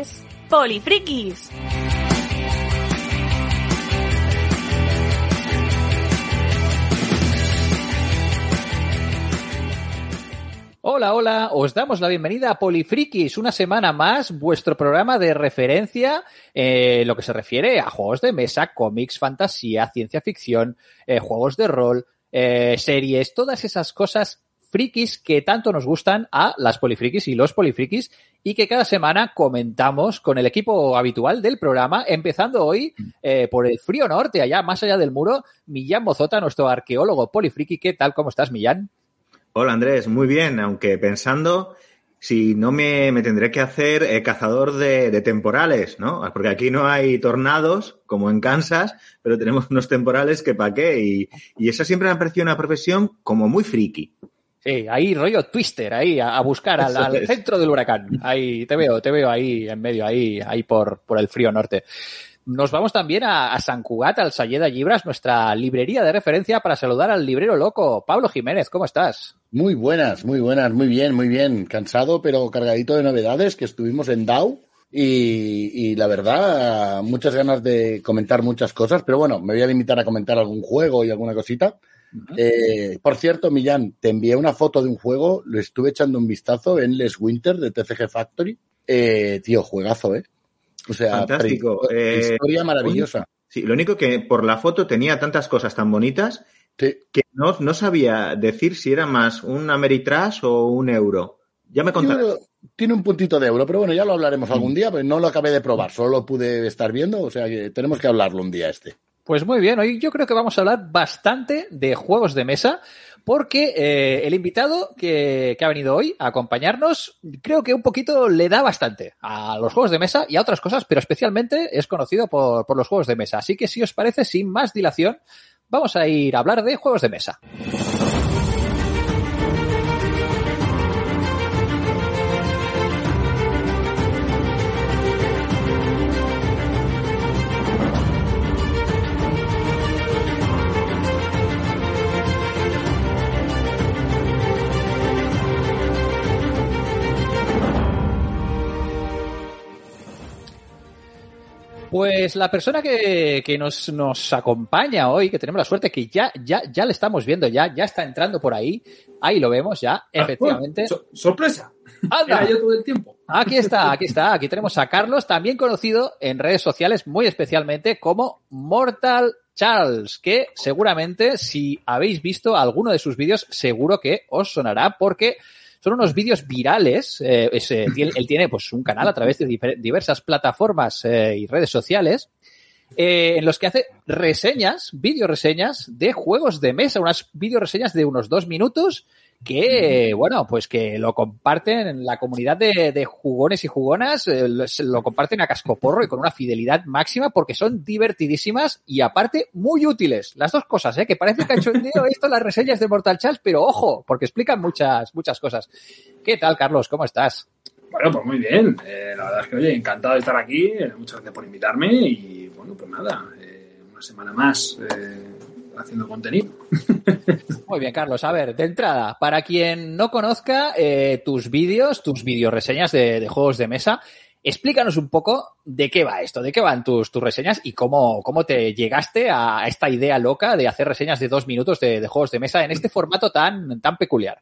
es Polifrikis. Hola, hola, os damos la bienvenida a Polifrikis, una semana más, vuestro programa de referencia en lo que se refiere a juegos de mesa, cómics, fantasía, ciencia ficción, eh, juegos de rol, eh, series, todas esas cosas frikis que tanto nos gustan a las polifrikis y los polifrikis y que cada semana comentamos con el equipo habitual del programa, empezando hoy eh, por el frío norte, allá más allá del muro, Millán Bozota, nuestro arqueólogo polifriki. ¿Qué tal? ¿Cómo estás, Millán? Hola Andrés, muy bien, aunque pensando si no me, me tendré que hacer eh, cazador de, de, temporales, ¿no? Porque aquí no hay tornados, como en Kansas, pero tenemos unos temporales que pa' qué. Y, y esa siempre me ha parecido una profesión como muy friki. Sí, ahí rollo twister, ahí a, a buscar al, al, centro del huracán. Ahí te veo, te veo ahí en medio, ahí, ahí por, por el frío norte. Nos vamos también a, a San Cugat, al Sayeda Libras, nuestra librería de referencia para saludar al librero loco. Pablo Jiménez, ¿cómo estás? Muy buenas, muy buenas, muy bien, muy bien. Cansado, pero cargadito de novedades, que estuvimos en DAO. Y, y, la verdad, muchas ganas de comentar muchas cosas, pero bueno, me voy a limitar a comentar algún juego y alguna cosita. Uh -huh. eh, por cierto, Millán, te envié una foto de un juego, lo estuve echando un vistazo en Les Winter de TCG Factory. Eh, tío, juegazo, ¿eh? O sea, fantástico. Eh, historia maravillosa. Sí, lo único que por la foto tenía tantas cosas tan bonitas sí. que no, no, sabía decir si era más un Ameritrash o un euro. Ya me contarás. Tiene un puntito de euro, pero bueno, ya lo hablaremos algún día, pero no lo acabé de probar, solo lo pude estar viendo, o sea que tenemos que hablarlo un día este. Pues muy bien, hoy yo creo que vamos a hablar bastante de juegos de mesa, porque eh, el invitado que, ha venido hoy a acompañarnos, creo que un poquito le da bastante a los juegos de mesa y a otras cosas, pero especialmente es conocido por los juegos de mesa. Así que si os parece, sin más dilación, vamos a ir a hablar de juegos de mesa. Pues la persona que, que nos, nos, acompaña hoy, que tenemos la suerte que ya, ya, ya le estamos viendo, ya, ya está entrando por ahí, ahí lo vemos ya, efectivamente. Ah, bueno, so, sorpresa. Anda. Era yo todo el tiempo. Aquí está, aquí está, aquí tenemos a Carlos, también conocido en redes sociales muy especialmente como Mortal Charles, que seguramente si habéis visto alguno de sus vídeos, seguro que os sonará porque son unos vídeos virales. Eh, eh, él tiene pues un canal a través de diversas plataformas eh, y redes sociales en los que hace reseñas, video reseñas de juegos de mesa, unas video reseñas de unos dos minutos que, bueno, pues que lo comparten en la comunidad de, de jugones y jugonas, eh, lo comparten a cascoporro y con una fidelidad máxima porque son divertidísimas y aparte muy útiles. Las dos cosas, ¿eh? Que parece cachondeo esto las reseñas de Mortal Charles, pero ojo, porque explican muchas, muchas cosas. ¿Qué tal, Carlos? ¿Cómo estás? Bueno, pues muy bien. Eh, la verdad es que, oye, encantado de estar aquí. Eh, muchas gracias por invitarme y, bueno, pues nada, eh, una semana más haciendo contenido. Muy bien, Carlos. A ver, de entrada, para quien no conozca eh, tus vídeos, tus videoreseñas de, de, juegos de mesa, explícanos un poco de qué va esto, de qué van tus, tus reseñas y cómo, cómo te llegaste a esta idea loca de hacer reseñas de dos minutos de, de juegos de mesa en este formato tan, tan peculiar.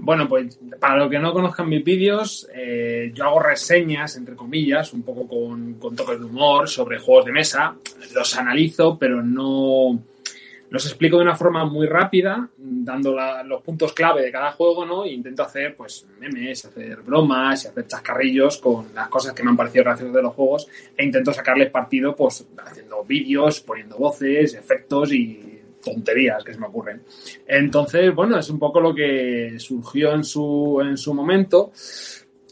Bueno, pues para los que no conozcan mis vídeos, eh, yo hago reseñas, entre comillas, un poco con, con toques de humor sobre juegos de mesa. Los analizo, pero no, los explico de una forma muy rápida, dando los puntos clave de cada juego, ¿no? E intento hacer, pues, memes, hacer bromas y hacer chascarrillos con las cosas que me han parecido graciosas de los juegos e intento sacarles partido, pues, haciendo vídeos, poniendo voces, efectos y tonterías que se me ocurren. Entonces, bueno, es un poco lo que surgió en su, en su momento.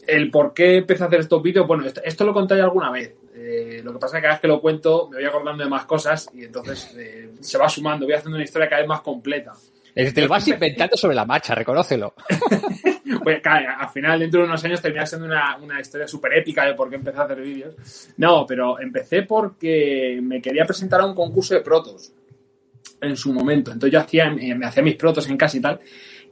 El por qué empecé a hacer estos vídeos, bueno, esto, esto lo conté alguna vez. Eh, lo que pasa es que cada vez que lo cuento me voy acordando de más cosas y entonces eh, se va sumando, voy haciendo una historia cada vez más completa. Te lo vas inventando sobre la marcha, reconócelo. pues, claro, al final, dentro de unos años, termina siendo una, una historia súper épica de por qué empecé a hacer vídeos. No, pero empecé porque me quería presentar a un concurso de protos en su momento. Entonces yo hacía, me hacía mis protos en casa y tal.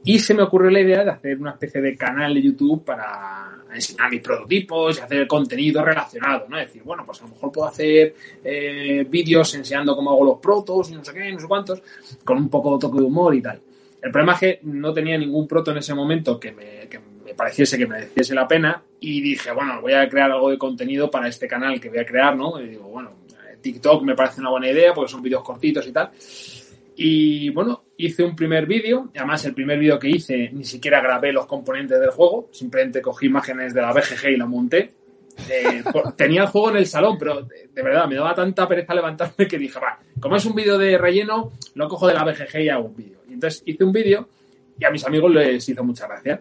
Y se me ocurrió la idea de hacer una especie de canal de YouTube para enseñar mis prototipos y hacer contenido relacionado, ¿no? Es decir, bueno, pues a lo mejor puedo hacer eh, vídeos enseñando cómo hago los protos y no sé qué, no sé cuántos, con un poco de toque de humor y tal. El problema es que no tenía ningún proto en ese momento que me, que me pareciese que mereciese la pena y dije, bueno, voy a crear algo de contenido para este canal que voy a crear, ¿no? Y digo, bueno, TikTok me parece una buena idea porque son vídeos cortitos y tal. Y bueno, hice un primer vídeo, además el primer vídeo que hice ni siquiera grabé los componentes del juego, simplemente cogí imágenes de la BGG y la monté. Eh, tenía el juego en el salón, pero de, de, verdad me daba tanta pereza levantarme que dije, como es un vídeo de relleno, lo cojo de la BGG y hago un vídeo. Y entonces hice un vídeo y a mis amigos les hizo mucha gracia.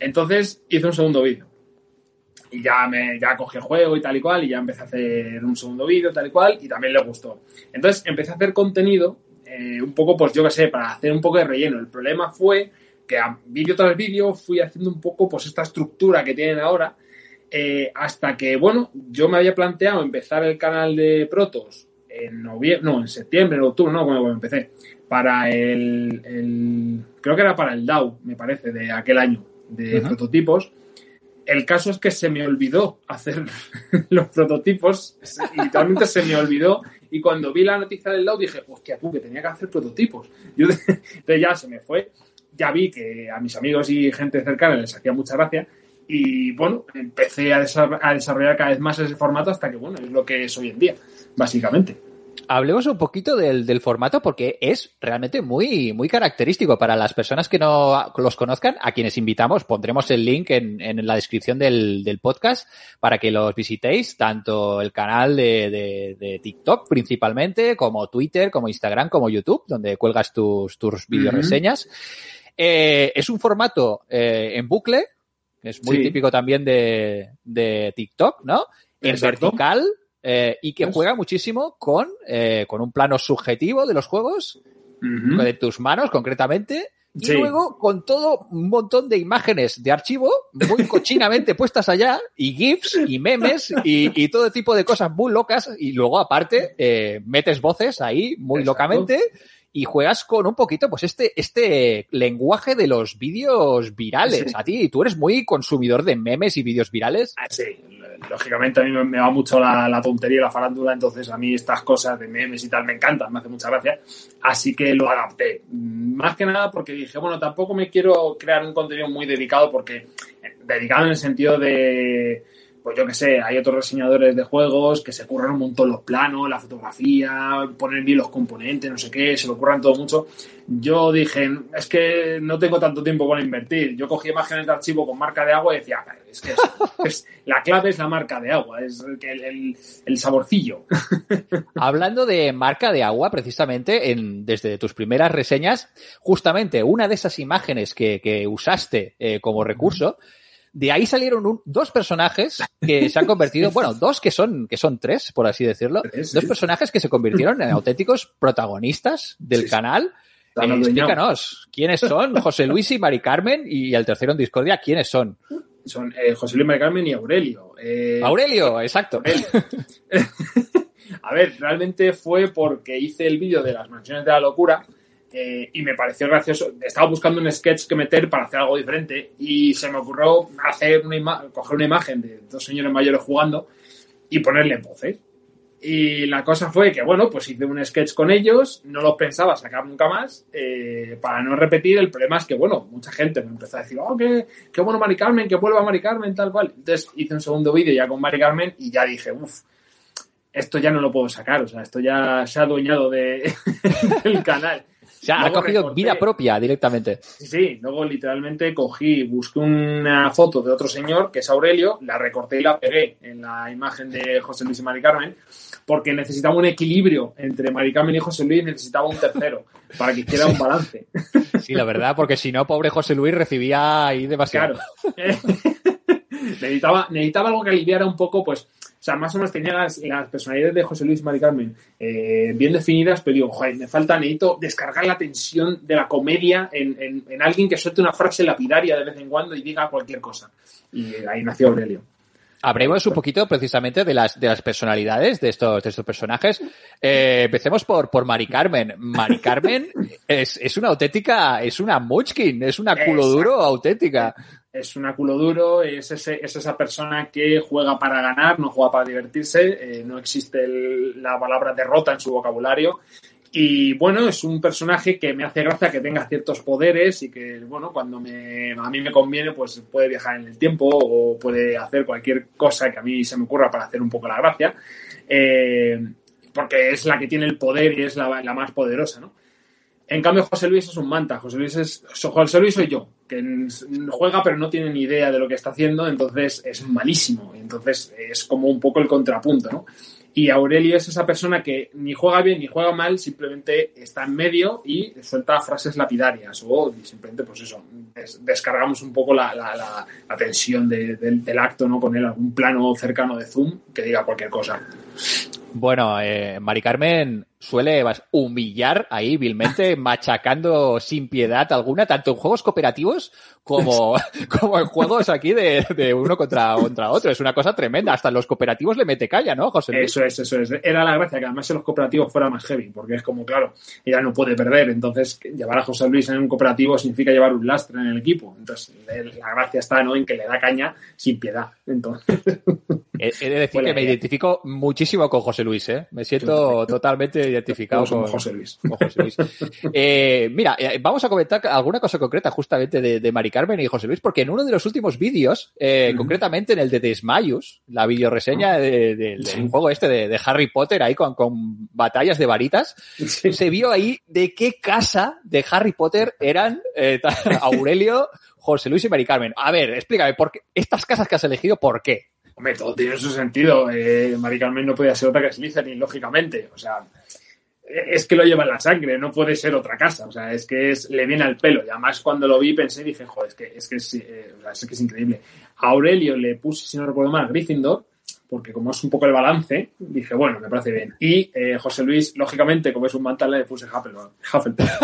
Entonces hice un segundo vídeo. Y ya me ya cogí el juego y tal y cual, y ya empecé a hacer un segundo vídeo, tal y cual, y también le gustó. Entonces empecé a hacer contenido eh, un poco, pues yo qué sé, para hacer un poco de relleno. El problema fue que a vídeo tras vídeo fui haciendo un poco pues esta estructura que tienen ahora, eh, hasta que, bueno, yo me había planteado empezar el canal de Protos en noviembre, no, en septiembre, en octubre, no, cuando empecé, para el, el, creo que era para el DAO, me parece, de aquel año, de uh -huh. prototipos. El caso es que se me olvidó hacer los prototipos, literalmente se me olvidó y cuando vi la noticia del DAO dije, hostia, tú, que tenía que hacer prototipos. Yo, entonces ya se me fue. Ya vi que a mis amigos y gente cercana les hacía mucha gracia. Y bueno, empecé a desarrollar cada vez más ese formato hasta que, bueno, es lo que es hoy en día, básicamente hablemos un poquito del, del, formato porque es realmente muy, muy característico para las personas que no los conozcan, a quienes invitamos, pondremos el link en, en la descripción del, del, podcast para que los visitéis, tanto el canal de, de, de, TikTok principalmente, como Twitter, como Instagram, como YouTube, donde cuelgas tus, tus video reseñas. Uh -huh. eh, es un formato eh, en bucle, que es muy sí. típico también de, de TikTok, ¿no? En vertical, eh, y que juega muchísimo con, eh, con un plano subjetivo de los juegos, uh -huh. de tus manos concretamente, y sí. luego con todo un montón de imágenes de archivo muy cochinamente puestas allá, y GIFs, y memes, y, y, todo tipo de cosas muy locas, y luego aparte eh, metes voces ahí muy Exacto. locamente y juegas con un poquito, pues, este, este lenguaje de los vídeos virales. Sí. A ti, tú eres muy consumidor de memes y vídeos virales. Ah, sí, lógicamente a mí me va mucho la, la, tontería y la farándula, entonces a mí estas cosas de memes y tal me encantan, me hace mucha gracia. Así que lo adapté. Más que nada porque dije, bueno, tampoco me quiero crear un contenido muy dedicado porque, dedicado en el sentido de pues yo que sé, hay otros reseñadores de juegos que se curran un montón los planos, la fotografía, ponen bien los componentes, no sé qué, se lo curran todo mucho. Yo dije, es que no tengo tanto tiempo para invertir. Yo cogí imágenes de archivo con marca de agua y decía, es que es, es, la clave es la marca de agua, es el, el, el saborcillo. Hablando de marca de agua, precisamente, en, desde tus primeras reseñas, justamente una de esas imágenes que, que usaste eh, como recurso, de ahí salieron un, dos personajes que se han convertido, bueno, dos que son, que son tres, por así decirlo, dos personajes que se convirtieron en auténticos protagonistas del sí, canal. Eh, explícanos, ¿quiénes son? José Luis y Mari Carmen y el tercero en Discordia, ¿quiénes son? Son eh, José Luis, Mari Carmen y Aurelio. Eh, Aurelio, exacto. Aurelio. A ver, realmente fue porque hice el vídeo de las mansiones de la locura eh, y me pareció gracioso. Estaba buscando un sketch que meter para hacer algo diferente y se me ocurrió hacer una coger una imagen de dos señores mayores jugando y ponerle voces. Y la cosa fue que, bueno, pues hice un sketch con ellos, no los pensaba sacar nunca más, eh, para no repetir. El problema es que, bueno, mucha gente me empezó a decir, oh, qué, qué bueno Mari Carmen, que vuelva Mari Carmen, tal cual. Entonces hice un segundo vídeo ya con Mari Carmen y ya dije, uff, esto ya no lo puedo sacar, o sea, esto ya se ha adueñado de, del canal. O sea, ha cogido recorté. vida propia directamente. Sí, sí, luego literalmente cogí, busqué una foto de otro señor, que es Aurelio, la recorté y la pegué en la imagen de José Luis y Mari Carmen, porque necesitaba un equilibrio entre Mari Carmen y José Luis, necesitaba un tercero, para que hiciera un balance. Sí, la verdad, porque si no, pobre José Luis recibía ahí demasiado. Claro. Necesitaba, necesitaba algo que aliviara un poco, pues, o sea, más o menos tenía las, las personalidades de José Luis y Mari Carmen eh, bien definidas, pero digo, joder, me falta, necesito descargar la tensión de la comedia en, en, en, alguien que suelte una frase lapidaria de vez en cuando y diga cualquier cosa. Y ahí nació Aurelio. Hablemos un poquito precisamente de las, de las personalidades de estos, de estos personajes. Eh, empecemos por, por Mari Carmen. Mari Carmen es, es una auténtica, es una Munchkin, es una culo duro auténtica. Es un culo duro, es, ese, es esa persona que juega para ganar, no juega para divertirse, eh, no existe la palabra derrota en su vocabulario. Y bueno, es un personaje que me hace gracia que tenga ciertos poderes y que, bueno, cuando a mí me conviene, pues puede viajar en el tiempo o puede hacer cualquier cosa que a mí se me ocurra para hacer un poco la gracia. Eh, porque es la que tiene el poder y es la, la más poderosa, ¿no? En cambio, José Luis es un manta. José Luis es. José Luis soy yo, que juega pero no tiene ni idea de lo que está haciendo, entonces es malísimo. Entonces es como un poco el contrapunto, ¿no? Y Aurelio es esa persona que ni juega bien ni juega mal, simplemente está en medio y suelta frases lapidarias. O simplemente, pues eso, des- descargamos un poco la, la- tensión de- del, acto, ¿no? Poner algún plano cercano de Zoom que diga cualquier cosa. Bueno, eh, Mari Carmen suele humillar ahí vilmente, machacando sin piedad alguna, tanto en juegos cooperativos como, como en juegos aquí de, de uno contra, contra otro. Es una cosa tremenda. Hasta en los cooperativos le mete calla, ¿no, José Luis? Eso es, eso es. Era la gracia que además en los cooperativos fuera más heavy, porque es como, claro, ella no puede perder. Entonces, llevar a José Luis en un cooperativo significa llevar un lastre en el equipo. Entonces, la gracia está ¿no? en que le da caña sin piedad. Entonces, He, he de decir que me identifico muchísimo con José Luis, ¿eh? Me siento totalmente identificado con, José Luis. con José Luis. Eh, mira, eh, vamos a comentar alguna cosa concreta justamente de, de Mari Carmen y José Luis, porque en uno de los últimos vídeos, eh, concretamente en el de Desmayus, la videoreseña de- de- del Sí. juego este de, de Harry Potter ahí con, con batallas de varitas, Sí. se vio ahí de qué casa de Harry Potter eran eh, Aurelio, José Luis y Mari Carmen. A ver, explícame, ¿por qué? estas casas que has elegido, ¿por qué? Hombre, todo tiene su sentido. Eh, no podía ser otra que Slytherin, lógicamente. O sea, es que lo lleva en la sangre, no puede ser otra casa. O sea, es que es, le viene al pelo. Y además, cuando lo vi, pensé, dije, joder, es que es, que es, eh, es, que es increíble. A Aurelio le puse, si no recuerdo mal, Gryffindor, porque como es un poco el balance, dije, bueno, me parece bien. Y eh, José Luis, lógicamente, como es un mantal, le puse Hufflepuff. Hufflepuff.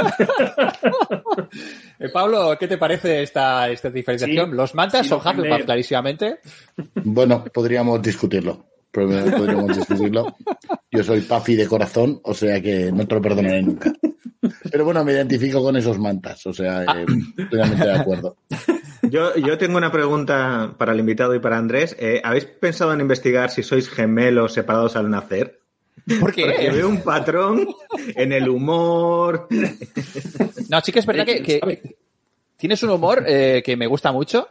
Eh, Pablo, ¿qué te parece esta, esta diferenciación? Sí, Los mantas sí, son Hufflepuff, clarísimamente. Bueno, podríamos discutirlo. Pero Podríamos discutirlo. Yo soy Puffy de corazón, o sea que no te lo perdonaré nunca. Pero bueno, me identifico con esos mantas, o sea, eh, plenamente de acuerdo. Yo, yo tengo una pregunta para el invitado y para Andrés. Eh, ¿Habéis pensado en investigar si sois gemelos separados al nacer? ¿Por Porque qué? veo un patrón en el humor. No, sí que es verdad que, que tienes un humor eh, que me gusta mucho.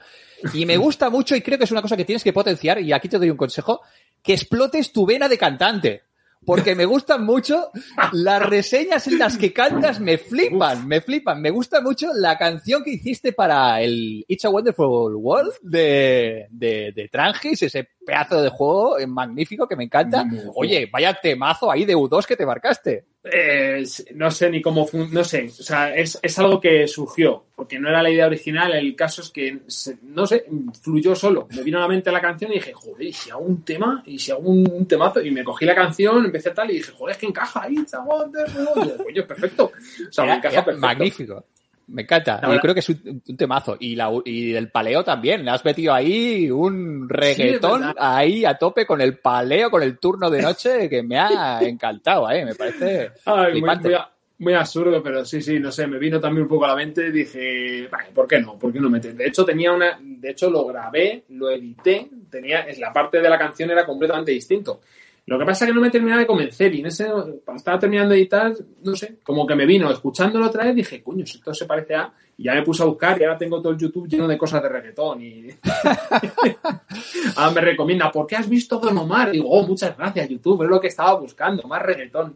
Y me gusta mucho y creo que es una cosa que tienes que potenciar, y aquí te doy un consejo, que explotes tu vena de cantante. Porque me gustan mucho las reseñas en las que cantas, me flipan, me flipan. Me gusta mucho la canción que hiciste para el It's a Wonderful World de, de, de Trangis, ese pedazo de juego magnífico que me encanta. Oye, vaya temazo ahí de U2 que te marcaste. Eh, no sé ni cómo no sé, o sea, es, es algo que surgió, porque no era la idea original, el caso es que, se- no sé, fluyó solo, me vino a la mente la canción y dije, joder, ¿y si hago un tema? ¿Y si hago un, temazo? Y me cogí la canción, empecé tal y dije, joder, es que encaja ahí, digo, Coño, perfecto, o sea, me encaja perfecto. magnífico. Me encanta. Yo creo que es un, un temazo. Y, la, y el paleo también. Le has metido ahí un reggaetón ahí a tope con el paleo, con el turno de noche, que me ha encantado, ¿eh? Me parece Ay, muy, muy muy absurdo, pero sí, sí, no sé, me vino también un poco a la mente, dije, vale, ¿por qué no? ¿Por qué no meter? De hecho, tenía una, de hecho lo grabé, lo edité, tenía, la parte de la canción era completamente distinto. Lo que pasa es que no me terminaba de convencer y en ese, cuando estaba terminando de editar, no sé, como que me vino, escuchándolo otra vez, dije, coño, si esto se parece a... Y ya me puse a buscar y ahora tengo todo el YouTube lleno de cosas de reggaetón y... ahora me recomienda, ¿por qué has visto Don Omar? Y digo, oh, muchas gracias, YouTube, es lo que estaba buscando, más reggaetón.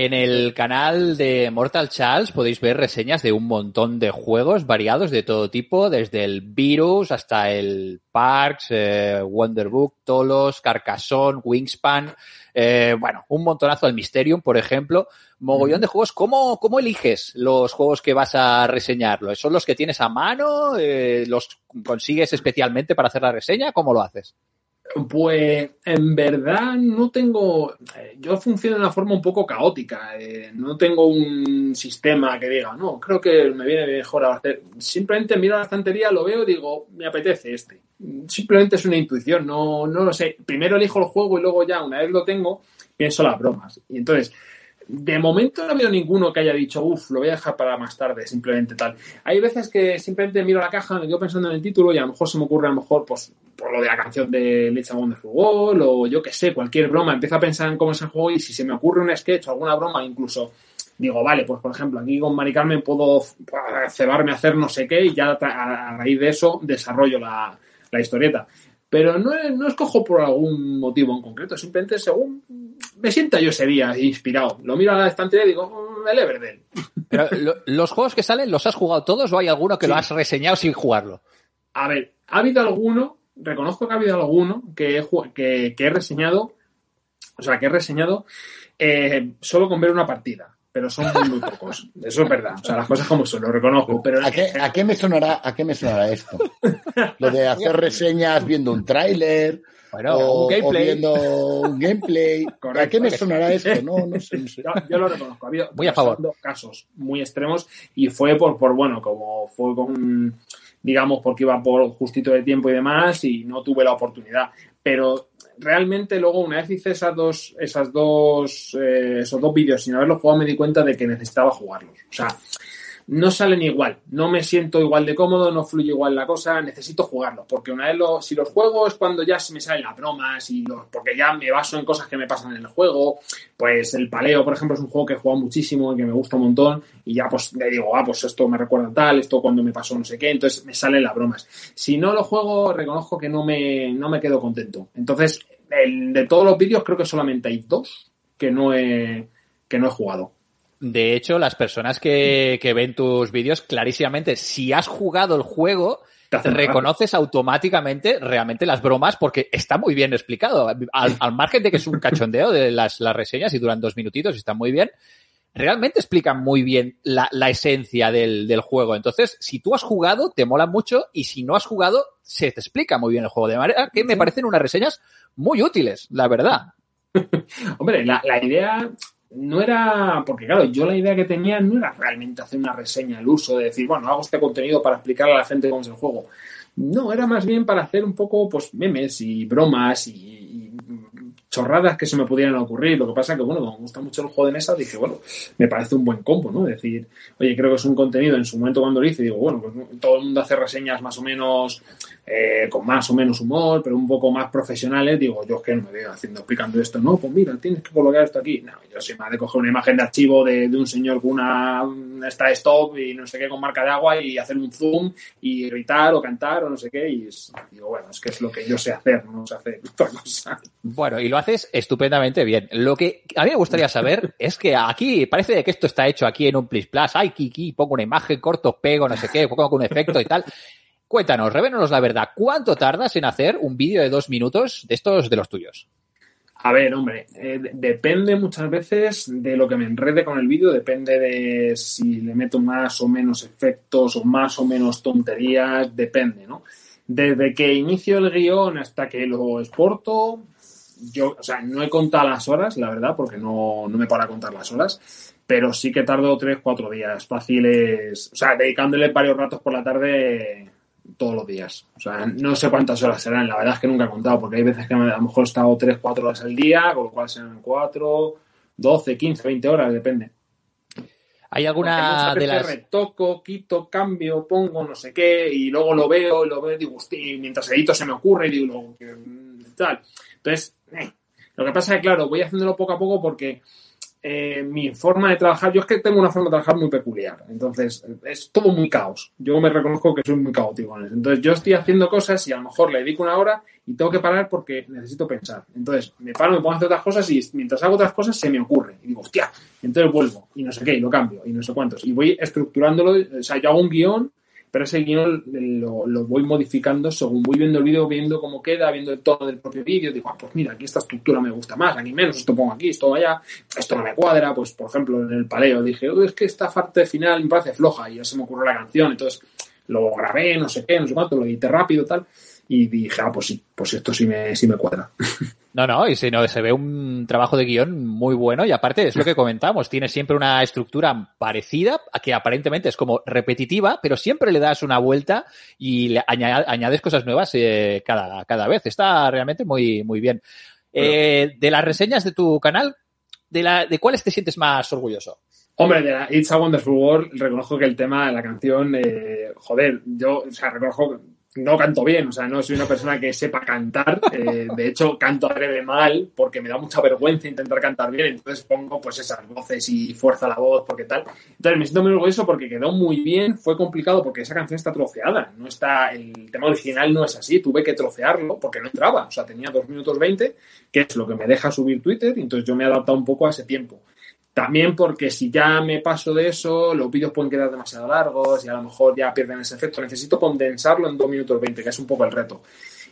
En el canal de Mortal Charles podéis ver reseñas de un montón de juegos variados de todo tipo, desde el Virus hasta el Parks, eh, Wonderbook, Tolos, Carcassonne, Wingspan, eh, bueno, un montonazo del Mysterium, por ejemplo, mogollón de juegos. ¿Cómo, ¿Cómo eliges los juegos que vas a reseñarlo? ¿Son los que tienes a mano? Eh, ¿Los consigues especialmente para hacer la reseña? ¿Cómo lo haces? Pues en verdad no tengo. eh, Yo funciono de una forma un poco caótica. eh, no tengo un sistema que diga, no, creo que me viene mejor a hacer. Simplemente miro la estantería, lo veo y digo, me apetece este. Simplemente es una intuición, no, no lo sé. Primero elijo el juego y luego ya, una vez lo tengo, pienso las bromas. Y entonces, de momento no ha habido ninguno que haya dicho, uff, lo voy a dejar para más tarde, simplemente tal. Hay veces que simplemente miro la caja, me quedo pensando en el título y a lo mejor se me ocurre a lo mejor, pues, por lo de la canción de Let's de Fútbol o yo que sé, cualquier broma. Empiezo a pensar en cómo es el juego y si se me ocurre un sketch o alguna broma, incluso digo, vale, pues por ejemplo, aquí con Mari Carmen puedo cebarme a hacer no sé qué y ya a raíz de eso desarrollo la historieta. Pero no, no escojo por algún motivo en concreto, simplemente según me sienta yo ese día inspirado. Lo miro a la estantería y digo, mm, el Everdell. Pero los juegos que salen, ¿los has jugado todos o hay alguno que lo has reseñado sin jugarlo? A ver, ha habido alguno, reconozco que ha habido alguno que he, que, he reseñado, o sea, que he reseñado eh, solo con ver una partida pero son muy, pocos. Eso es verdad. O sea, las cosas como son, lo reconozco. Pero... ¿A, qué, ¿A qué, me sonará, ¿A qué me sonará esto? Lo de hacer reseñas viendo un tráiler. o, un gameplay. viendo un gameplay. ¿A qué me sonará esto? No, no sé. Yo, lo reconozco. Ha habido muy a favor. dos casos muy extremos y fue por, por, bueno, como fue con, digamos, porque iba por justito de tiempo y demás y no tuve la oportunidad. Pero realmente luego una vez hice esas dos, esas dos, eh, esos dos vídeos sin haberlos jugado me di cuenta de que necesitaba jugarlos. O sea, no salen igual, no me siento igual de cómodo, no fluye igual la cosa, necesito jugarlos, porque una vez lo, si los juego es cuando ya se me salen las bromas y porque ya me baso en cosas que me pasan en el juego, pues el paleo, por ejemplo, es un juego que he jugado muchísimo y que me gusta un montón y ya pues le digo, ah, pues esto me recuerda tal, esto cuando me pasó no sé qué, entonces me salen las bromas. Si no lo juego, reconozco que no me, no me quedo contento. Entonces, de todos los vídeos creo que solamente hay dos que no he, que no he jugado. De hecho, las personas que, ven tus vídeos, clarísimamente, si has jugado el juego, reconoces automáticamente realmente las bromas porque está muy bien explicado. Al, margen de que es un cachondeo de las, reseñas y duran dos minutitos y están muy bien, realmente explican muy bien la, esencia del, del, juego. Entonces, si tú has jugado, te mola mucho y si no has jugado, se te explica muy bien el juego. De manera que me parecen unas reseñas muy útiles, la verdad. Hombre, la, la idea no era, porque claro, yo la idea que tenía no era realmente hacer una reseña al uso, de decir, bueno, hago este contenido para explicarle a la gente cómo es el juego. No, era más bien para hacer un poco, pues, memes y bromas y, chorradas que se me pudieran ocurrir. Lo que pasa que, bueno, como me gusta mucho el juego de mesa, dije, bueno, me parece un buen combo, ¿no? Decir, oye, creo que es un contenido en su momento cuando lo hice, digo, bueno, pues todo el mundo hace reseñas más o menos eh, con más o menos humor, pero un poco más profesionales, digo, yo es que no me veo haciendo, explicando esto, no, pues mira, tienes que colocar esto aquí. No, yo soy más de coger una imagen de archivo de, un señor con una esta stop y no sé qué con marca de agua y hacer un zoom y gritar o cantar o no sé qué. Y digo, bueno, es que es lo que yo sé hacer, no sé hacer otra cosa. Bueno, y lo haces estupendamente bien. Lo que a mí me gustaría saber es que aquí parece que esto está hecho aquí en un Plus Plus. Ay, Kiki, pongo una imagen, corto, pego, no sé qué, pongo un efecto y tal. Cuéntanos, revélanos la verdad. ¿Cuánto tardas en hacer un vídeo de dos minutos de estos de los tuyos? A ver, hombre, eh, depende muchas veces de lo que me enrede con el vídeo, depende de si le meto más o menos efectos o más o menos tonterías, depende, ¿no? Desde que inicio el guion hasta que lo exporto, yo, o sea, no he contado las horas, la verdad, porque no, no me para contar las horas, pero sí que tardo tres, cuatro días fáciles, o sea, dedicándole varios ratos por la tarde todos los días. O sea, no sé cuántas horas serán, la verdad es que nunca he contado, porque hay veces que a lo mejor he estado 3, 4 horas al día, con lo cual serán 4, 12, 15, 20 horas, depende. ¿Hay alguna de las...? retoco, quito, cambio, pongo no sé qué, y luego lo veo, y lo veo, digo, y mientras edito se me ocurre, y digo, tal. Entonces, lo que pasa es que, claro, voy haciéndolo poco a poco porque eh, mi forma de trabajar, yo es que tengo una forma de trabajar muy peculiar, entonces es todo muy caos. Yo me reconozco que soy muy caótico. Entonces yo estoy haciendo cosas y a lo mejor le dedico una hora y tengo que parar porque necesito pensar. Entonces me paro, me pongo a hacer otras cosas y mientras hago otras cosas se me ocurre. Y digo, hostia, entonces vuelvo y no sé qué, y lo cambio y no sé cuántos. Y voy estructurándolo, o sea, yo hago un guion pero ese guion lo, voy modificando según voy viendo el vídeo, viendo cómo queda, viendo el tono del propio vídeo, digo, ah, pues mira, aquí esta estructura me gusta más, aquí menos, esto pongo aquí, esto allá, esto no me cuadra, pues por ejemplo en el paleo dije, es que esta parte final me parece floja y ya se me ocurrió la canción, entonces lo grabé, no sé qué, no sé cuánto, lo edité rápido, tal, y dije, ah, pues sí, pues esto sí me, sí me cuadra. No, no, y si no, se ve un trabajo de guion muy bueno y aparte es lo que comentamos, tiene siempre una estructura parecida, que aparentemente es como repetitiva, pero siempre le das una vuelta y le añades cosas nuevas eh, cada, cada vez. Está realmente muy, muy bien. Eh, de las reseñas de tu canal, de, la, ¿de cuáles te sientes más orgulloso? Hombre, de la It's a Wonderful World, reconozco que el tema de la canción, eh, joder, yo, o sea, reconozco no canto bien, o sea, no soy una persona que sepa cantar. Eh, de hecho, canto breve mal porque me da mucha vergüenza intentar cantar bien. Entonces pongo pues esas voces y fuerza la voz porque tal. Entonces me siento muy orgulloso porque quedó muy bien. Fue complicado porque esa canción está troceada. No está, el tema original no es así. Tuve que trocearlo porque no entraba. O sea, tenía 2 minutos 20, que es lo que me deja subir Twitter. Y entonces yo me he adaptado un poco a ese tiempo. También porque si ya me paso de eso, los vídeos pueden quedar demasiado largos y a lo mejor ya pierden ese efecto. Necesito condensarlo en 2 minutos 20, que es un poco el reto.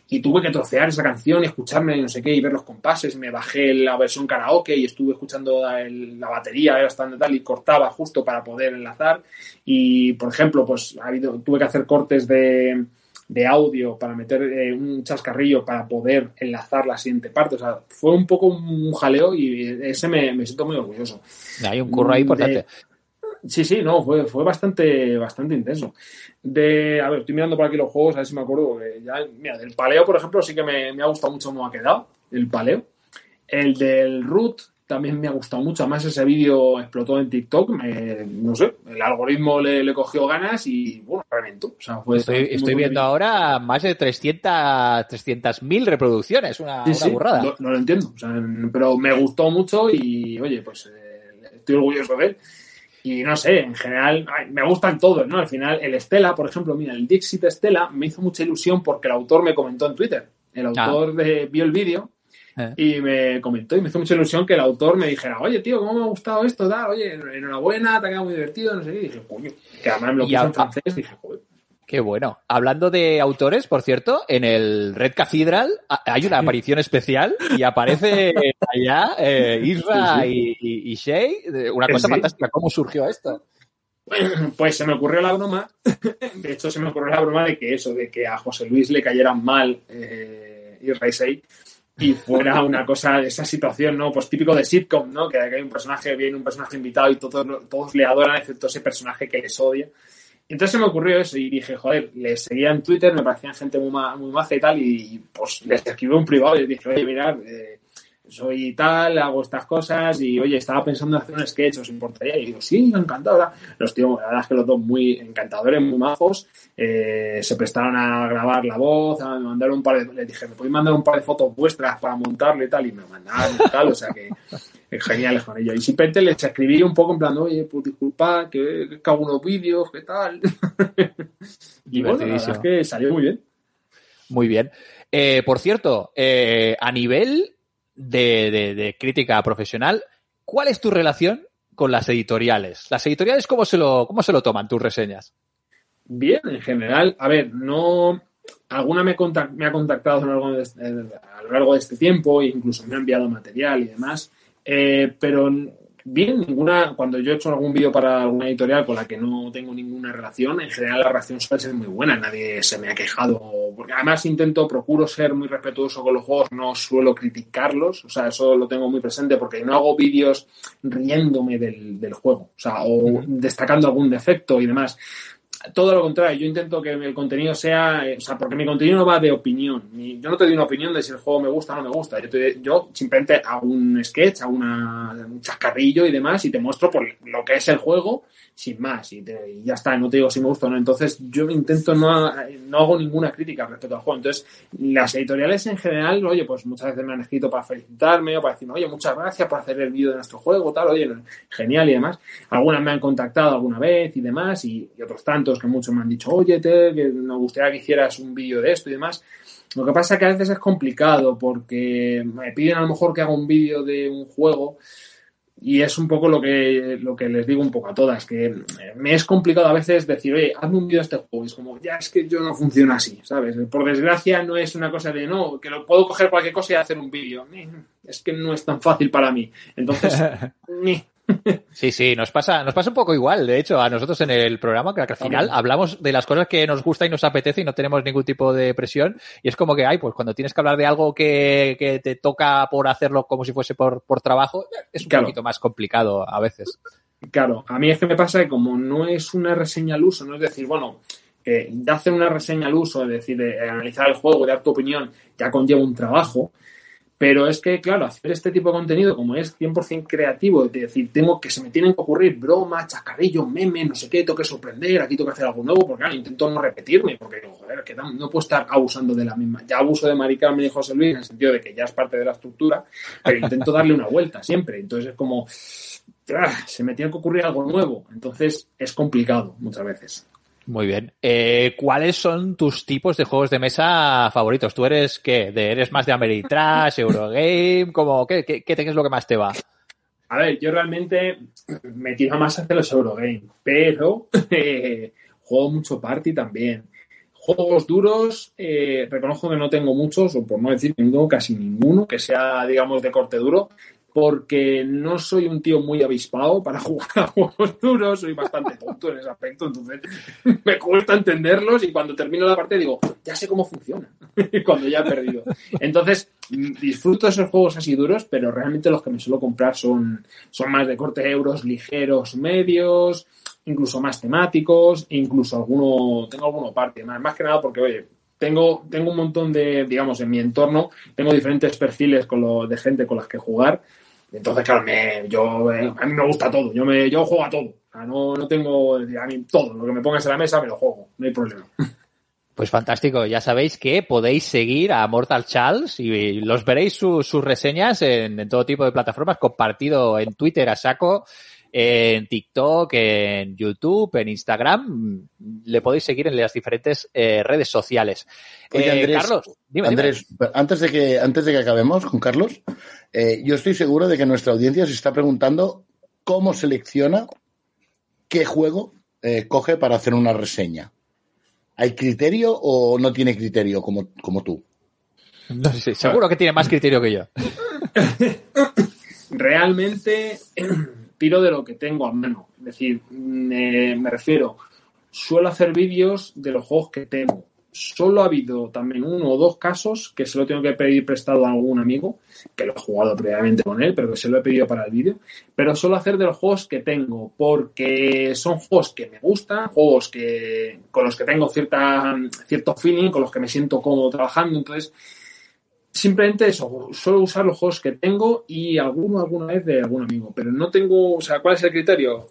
Y tuve que trocear esa canción y escucharme no sé qué y ver los compases. Me bajé la versión karaoke y estuve escuchando la batería, era tal, y cortaba justo para poder enlazar. Y, por ejemplo, pues ha habido, tuve que hacer cortes de, de audio para meter eh, un chascarrillo para poder enlazar la siguiente parte. O sea, fue un poco un jaleo y ese me, siento muy orgulloso. Hay un curro ahí importante. Sí, sí, no, fue, fue bastante, bastante intenso. De, a ver, estoy mirando por aquí los juegos, a ver si me acuerdo. ya, mira, del paleo, por ejemplo, sí que me, me ha gustado mucho cómo ha quedado, el paleo. El del root, también me ha gustado mucho. Además, ese vídeo explotó en TikTok. no sé, el algoritmo le, cogió ganas y, bueno, reventó. O sea, estoy, viendo ahora más de 300 300.000 reproducciones. Una, burrada. No, lo entiendo. pero me gustó mucho y, oye, pues eh, estoy orgulloso de él. Y no sé, en general, me gustan todos, ¿no? Al final, el Estela, por ejemplo, mira, el Dixit Estela me hizo mucha ilusión porque el autor me comentó en Twitter. El ah. autor de, vio el vídeo eh. Y me comentó y me hizo mucha ilusión que el autor me dijera, oye, tío, ¿cómo me ha gustado esto? Da, oye, enhorabuena, te ha quedado muy divertido, no sé qué. Y dije, coño, que además me lo puso en francés, y dije, joder. Qué bueno. Hablando de autores, por cierto, en el Red Cathedral hay una aparición especial y aparece allá eh, Isra y, y, Shay. Una cosa fantástica. ¿Cómo surgió esto? Pues se me ocurrió la broma. De hecho, se me ocurrió la broma de que eso, de que a José Luis le cayeran mal eh, Isra y Shay y fuera una cosa, esa situación, ¿no? Pues típico de sitcom, ¿no? Que hay un personaje, viene un personaje invitado y todos, todos le adoran, excepto ese personaje que les odia. Entonces se me ocurrió eso y dije, joder, les seguía en Twitter, me parecían gente muy, muy maja y tal, y pues les escribí un privado y les dije, oye, mirad, eh, soy tal, hago estas cosas y oye, estaba pensando en hacer un sketch, ¿os importaría? Y digo, sí, encantado. Los tíos, la verdad es que los dos muy encantadores, muy majos, eh, se prestaron a grabar la voz, a mandar un par de, les dije, ¿me podéis mandar un par de fotos vuestras para montarle y tal? Y me mandaron y tal, o sea que geniales con ello. Y simplemente les escribí un poco en plan, oye, pues disculpa, que, que hago unos vídeos, ¿qué tal? y bueno, la verdad es que salió muy bien. Muy bien. Eh, por cierto, eh, a nivel de, crítica profesional, ¿cuál es tu relación con las editoriales? ¿Las editoriales cómo se lo, cómo se lo toman tus reseñas? Bien, en general, a ver, no. Alguna me, me ha contactado a lo, largo de, este tiempo e incluso me ha enviado material y demás, eh, pero bien, ninguna, cuando yo he hecho algún vídeo para alguna editorial con la que no tengo ninguna relación, en general la reacción suele ser muy buena, nadie se me ha quejado, porque además intento, procuro ser muy respetuoso con los juegos, no suelo criticarlos, o sea, eso lo tengo muy presente porque no hago vídeos riéndome del, del juego, o sea, o destacando algún defecto y demás todo lo contrario, yo intento que el contenido sea, eh, o sea, porque mi contenido no va de opinión. Yo no te doy una opinión de si el juego me gusta o no me gusta. Yo, yo simplemente hago un sketch, hago una, un chascarrillo y demás y te muestro por lo que es el juego sin más y, ya está, no te digo si me gusta o no. Entonces yo intento no, no hago ninguna crítica respecto al juego. Entonces las editoriales en general, oye, pues muchas veces me han escrito para felicitarme o para decirme, oye, muchas gracias por hacer el vídeo de nuestro juego, tal, oye, genial y demás. Algunas me han contactado alguna vez y demás y, otros tantos que muchos me han dicho, oye, te, que nos gustaría que hicieras un vídeo de esto y demás. Lo que pasa es que a veces es complicado porque me piden a lo mejor que haga un vídeo de un juego y es un poco lo que, lo que les digo un poco a todas, que me es complicado a veces decir, oye, hazme un vídeo de este juego. Y es como, ya es que yo no funciona así, ¿sabes? Por desgracia no es una cosa de, no, que lo puedo coger cualquier cosa y hacer un vídeo. Es que no es tan fácil para mí. Entonces, Sí, sí, nos pasa, nos pasa un poco igual, de hecho, a nosotros en el programa, que al final hablamos de las cosas que nos gusta y nos apetece y no tenemos ningún tipo de presión. Y es como que, ay, pues cuando tienes que hablar de algo que, que te toca por hacerlo como si fuese por, por trabajo, es un poquito más complicado a veces. Claro, a mí es que me pasa que como no es una reseña al uso, no es decir, bueno, eh, de hacer una reseña al uso, es decir, de analizar el juego, de dar tu opinión, ya conlleva un trabajo Pero es que, claro, hacer este tipo de contenido, como es 100% creativo, es decir, tengo que se me tienen que ocurrir bromas, chacarillos, memes, no sé qué, tengo que sorprender, aquí tengo que hacer algo nuevo, porque claro, intento no repetirme, porque joder, que no, no puedo estar abusando de la misma. Ya abuso de Mari Carmen y José Luis en el sentido de que ya es parte de la estructura, pero intento darle una vuelta siempre. Entonces es como, ah, se me tiene que ocurrir algo nuevo. Entonces es complicado muchas veces. Muy bien. Eh, ¿Cuáles son tus tipos de juegos de mesa favoritos? ¿Tú eres qué? ¿De, ¿Eres más de Ameritrash, Eurogame? ¿Cómo, qué, qué, qué es lo que más te va? A ver, yo realmente me tiro más hacia los Eurogame, pero eh, juego mucho party también. Juegos duros, eh, reconozco que no tengo muchos, o por no decir que no tengo casi ninguno que sea, digamos, de corte duro, porque no soy un tío muy avispado para jugar a juegos duros, soy bastante tonto en ese aspecto, entonces me cuesta entenderlos y cuando termino la partida digo, ya sé cómo funciona, cuando ya he perdido. Entonces, disfruto esos juegos así duros, pero realmente los que me suelo comprar son, son más de corte euros, ligeros, medios, incluso más temáticos, incluso alguno, tengo alguno parte, más, más que nada porque, oye, tengo, tengo un montón de, digamos, en mi entorno, tengo diferentes perfiles con lo, de gente con las que jugar. Entonces, claro, me, yo, eh, a mí me gusta todo. Yo, me, yo juego a todo. No, no tengo, a mí todo. Lo que me pongas en la mesa me lo juego. No hay problema. Pues fantástico. Ya sabéis que podéis seguir a Mortal Charles y los veréis su, sus reseñas en, todo tipo de plataformas, compartido en Twitter a saco, en TikTok, en YouTube, en Instagram. Le podéis seguir en las diferentes eh, redes sociales. Oye, Eh, Andrés, Carlos, dime, Andrés, antes de que antes de que acabemos con Carlos, eh, yo estoy seguro de que nuestra audiencia se está preguntando cómo selecciona qué juego eh, coge para hacer una reseña. ¿Hay criterio o no tiene criterio como, como tú? dime. No sé, sí, seguro que tiene más criterio que yo. Realmente tiro de lo que tengo a mano. Es decir, me, me refiero, suelo hacer vídeos de los juegos que tengo. Solo ha habido también uno o dos casos que se lo tengo que pedir prestado a algún amigo, que lo he jugado previamente con él, pero que se lo he pedido para el vídeo. Pero suelo hacer de los juegos que tengo, porque son juegos que me gustan, juegos que con los que tengo cierta, cierto feeling, con los que me siento cómodo trabajando. Entonces, simplemente eso, suelo usar los juegos que tengo y alguno alguna vez de algún amigo, pero no tengo, o sea, ¿cuál es el criterio?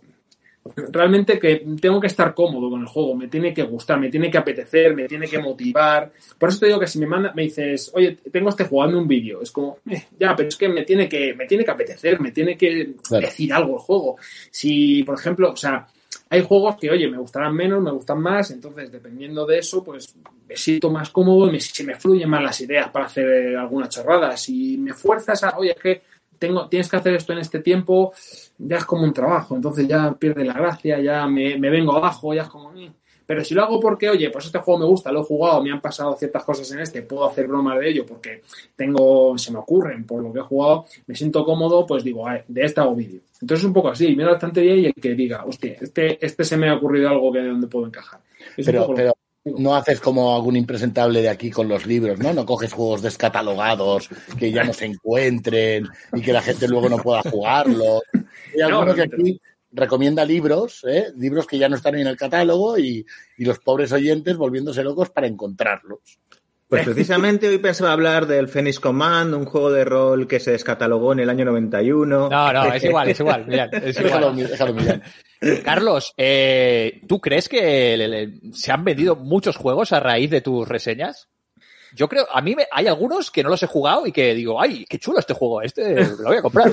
Realmente que tengo que estar cómodo con el juego, me tiene que gustar, me tiene que apetecer, me tiene que motivar. Por eso te digo que si me manda, me dices, oye, tengo este jugando un vídeo, es como, eh, ya, pero es que me tiene que, me tiene que apetecer, me tiene que Claro. decir algo el juego. Si, por ejemplo, o sea, hay juegos que, oye, me gustarán menos, me gustan más, entonces dependiendo de eso, pues me siento más cómodo y me, se me fluyen más las ideas para hacer alguna chorrada. Si me fuerzas a, oye, es que tengo, tienes que hacer esto en este tiempo, ya es como un trabajo, entonces ya pierde la gracia, ya me, me vengo abajo, ya es como... "Mm". Pero si lo hago porque, oye, pues este juego me gusta, lo he jugado, me han pasado ciertas cosas en este, puedo hacer bromas de ello porque tengo, se me ocurren por lo que he jugado, me siento cómodo, pues digo, "Ay, de este hago vídeo. Entonces un poco así, mira bastante bien y el que diga, hostia, este, este se me ha ocurrido algo que de donde puedo encajar. Es Pero, no haces como algún impresentable de aquí con los libros, ¿no? No coges juegos descatalogados que ya no se encuentren y que la gente luego no pueda jugarlos. Hay No, alguno que aquí recomienda libros, ¿eh? libros que ya no están en el catálogo y, y los pobres oyentes volviéndose locos para encontrarlos. Pues precisamente hoy pensaba hablar del Phoenix Command, un juego de rol que se descatalogó en el año 91. No, no, es igual, es igual. mirad, es Déjalo, igual. déjalo mirar. Carlos, eh, ¿tú crees que le- le- se han vendido muchos juegos a raíz de tus reseñas? Yo creo, a mí me, hay algunos que no los he jugado y que digo, ay, qué chulo este juego, este lo voy a comprar.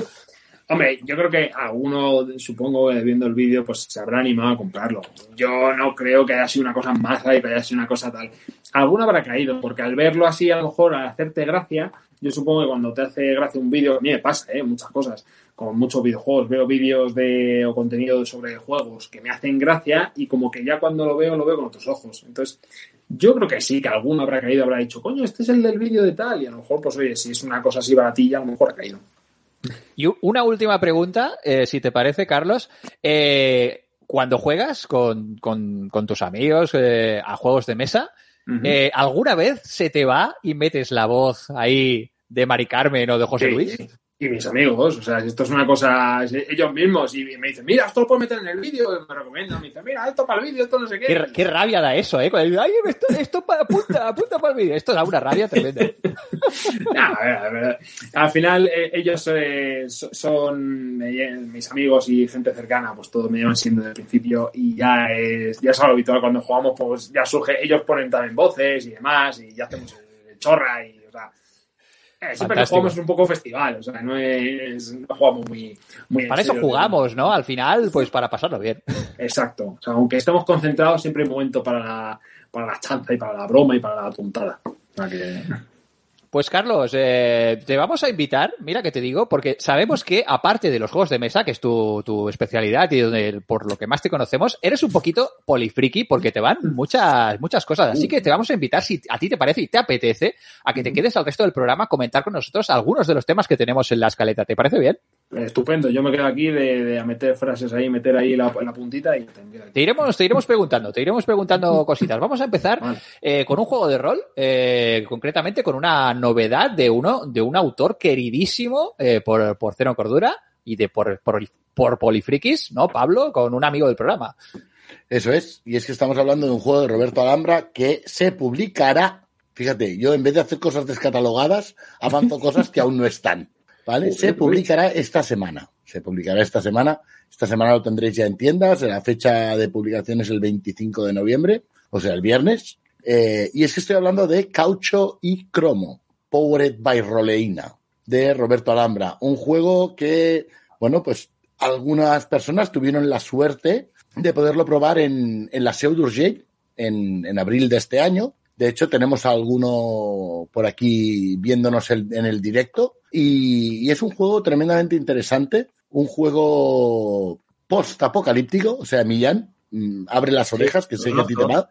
Hombre, yo creo que alguno, supongo, que viendo el vídeo, pues se habrá animado a comprarlo. Yo no creo que haya sido una cosa más y que haya sido una cosa tal. Alguno habrá caído, porque al verlo así, a lo mejor, al hacerte gracia, yo supongo que cuando te hace gracia un vídeo, a mí me pasa, ¿eh? Muchas cosas. Con muchos videojuegos, veo vídeos de, o contenido sobre juegos que me hacen gracia y como que ya cuando lo veo, lo veo con otros ojos. Entonces, yo creo que sí, que alguno habrá caído, habrá dicho, coño, este es el del vídeo de tal, y a lo mejor, pues oye, si es una cosa así baratilla, a lo mejor ha caído. Y una última pregunta, eh, si te parece, Carlos. Eh, cuando juegas con, con- con tus amigos eh, a juegos de mesa, eh, ¿alguna vez se te va y metes la voz ahí de Mari Carmen o de José Sí, Luis? Y mis amigos. O sea, esto es una cosa, ellos mismos, y me dicen, mira, esto lo puedo meter en el vídeo, me recomiendan, me dicen, mira, esto para el vídeo, esto no sé qué. Qué, qué rabia da eso, ¿eh? Ay, esto, esto para, apunta, apunta para el vídeo. Esto da una rabia tremenda. nah, a ver, a ver. Al final, eh, ellos eh, son eh, mis amigos y gente cercana, pues todos me llevan siendo desde el principio, y ya es, ya es algo habitual cuando jugamos, pues ya surge, ellos ponen también voces y demás, y ya hacemos el chorra y, eh, siempre que jugamos es un poco festival, o sea, no es. No jugamos muy. muy para eso jugamos, ¿no? Al final, pues para pasarlo bien. Exacto. O sea, aunque estemos concentrados, siempre hay momento para la, para la chanza y para la broma y para la tontada. O sea que. Pues Carlos, eh, te vamos a invitar, mira que te digo, porque sabemos que aparte de los juegos de mesa, que es tu, tu especialidad y donde, por lo que más te conocemos, eres un poquito polifriki porque te van muchas, muchas cosas. Así que te vamos a invitar, si a ti te parece y te apetece, a que te quedes al resto del programa a comentar con nosotros algunos de los temas que tenemos en la escaleta. ¿Te parece bien? Estupendo, yo me quedo aquí de, de meter frases ahí, meter ahí la, la puntita y te iremos, te iremos preguntando, te iremos preguntando cositas. Vamos a empezar vale. eh, con un juego de rol, eh, concretamente con una novedad de uno, de un autor queridísimo eh, por, por Cero Cordura y de por, por, por Polifrikis, ¿no, Pablo? Con un amigo del programa. Eso es, y es que estamos hablando de un juego de Roberto Alhambra que se publicará. Fíjate, yo en vez de hacer cosas descatalogadas, avanzo cosas que aún no están. ¿Vale? Se publicará esta semana. Se publicará esta semana. Esta semana lo tendréis ya en tiendas. La fecha de publicación es el 25 de noviembre, o sea, el viernes. Eh, y es que estoy hablando de Caucho y Cromo, Powered by Roleina, de Roberto Alhambra. Un juego que, bueno, pues algunas personas tuvieron la suerte de poderlo probar en, en la Seu d'Urgell en, en abril de este año. De hecho, tenemos a alguno por aquí viéndonos el, en el directo. Y, y, es un juego tremendamente interesante. Un juego post-apocalíptico. O sea, Millán, mmm, abre las orejas, que sé que a ti te va.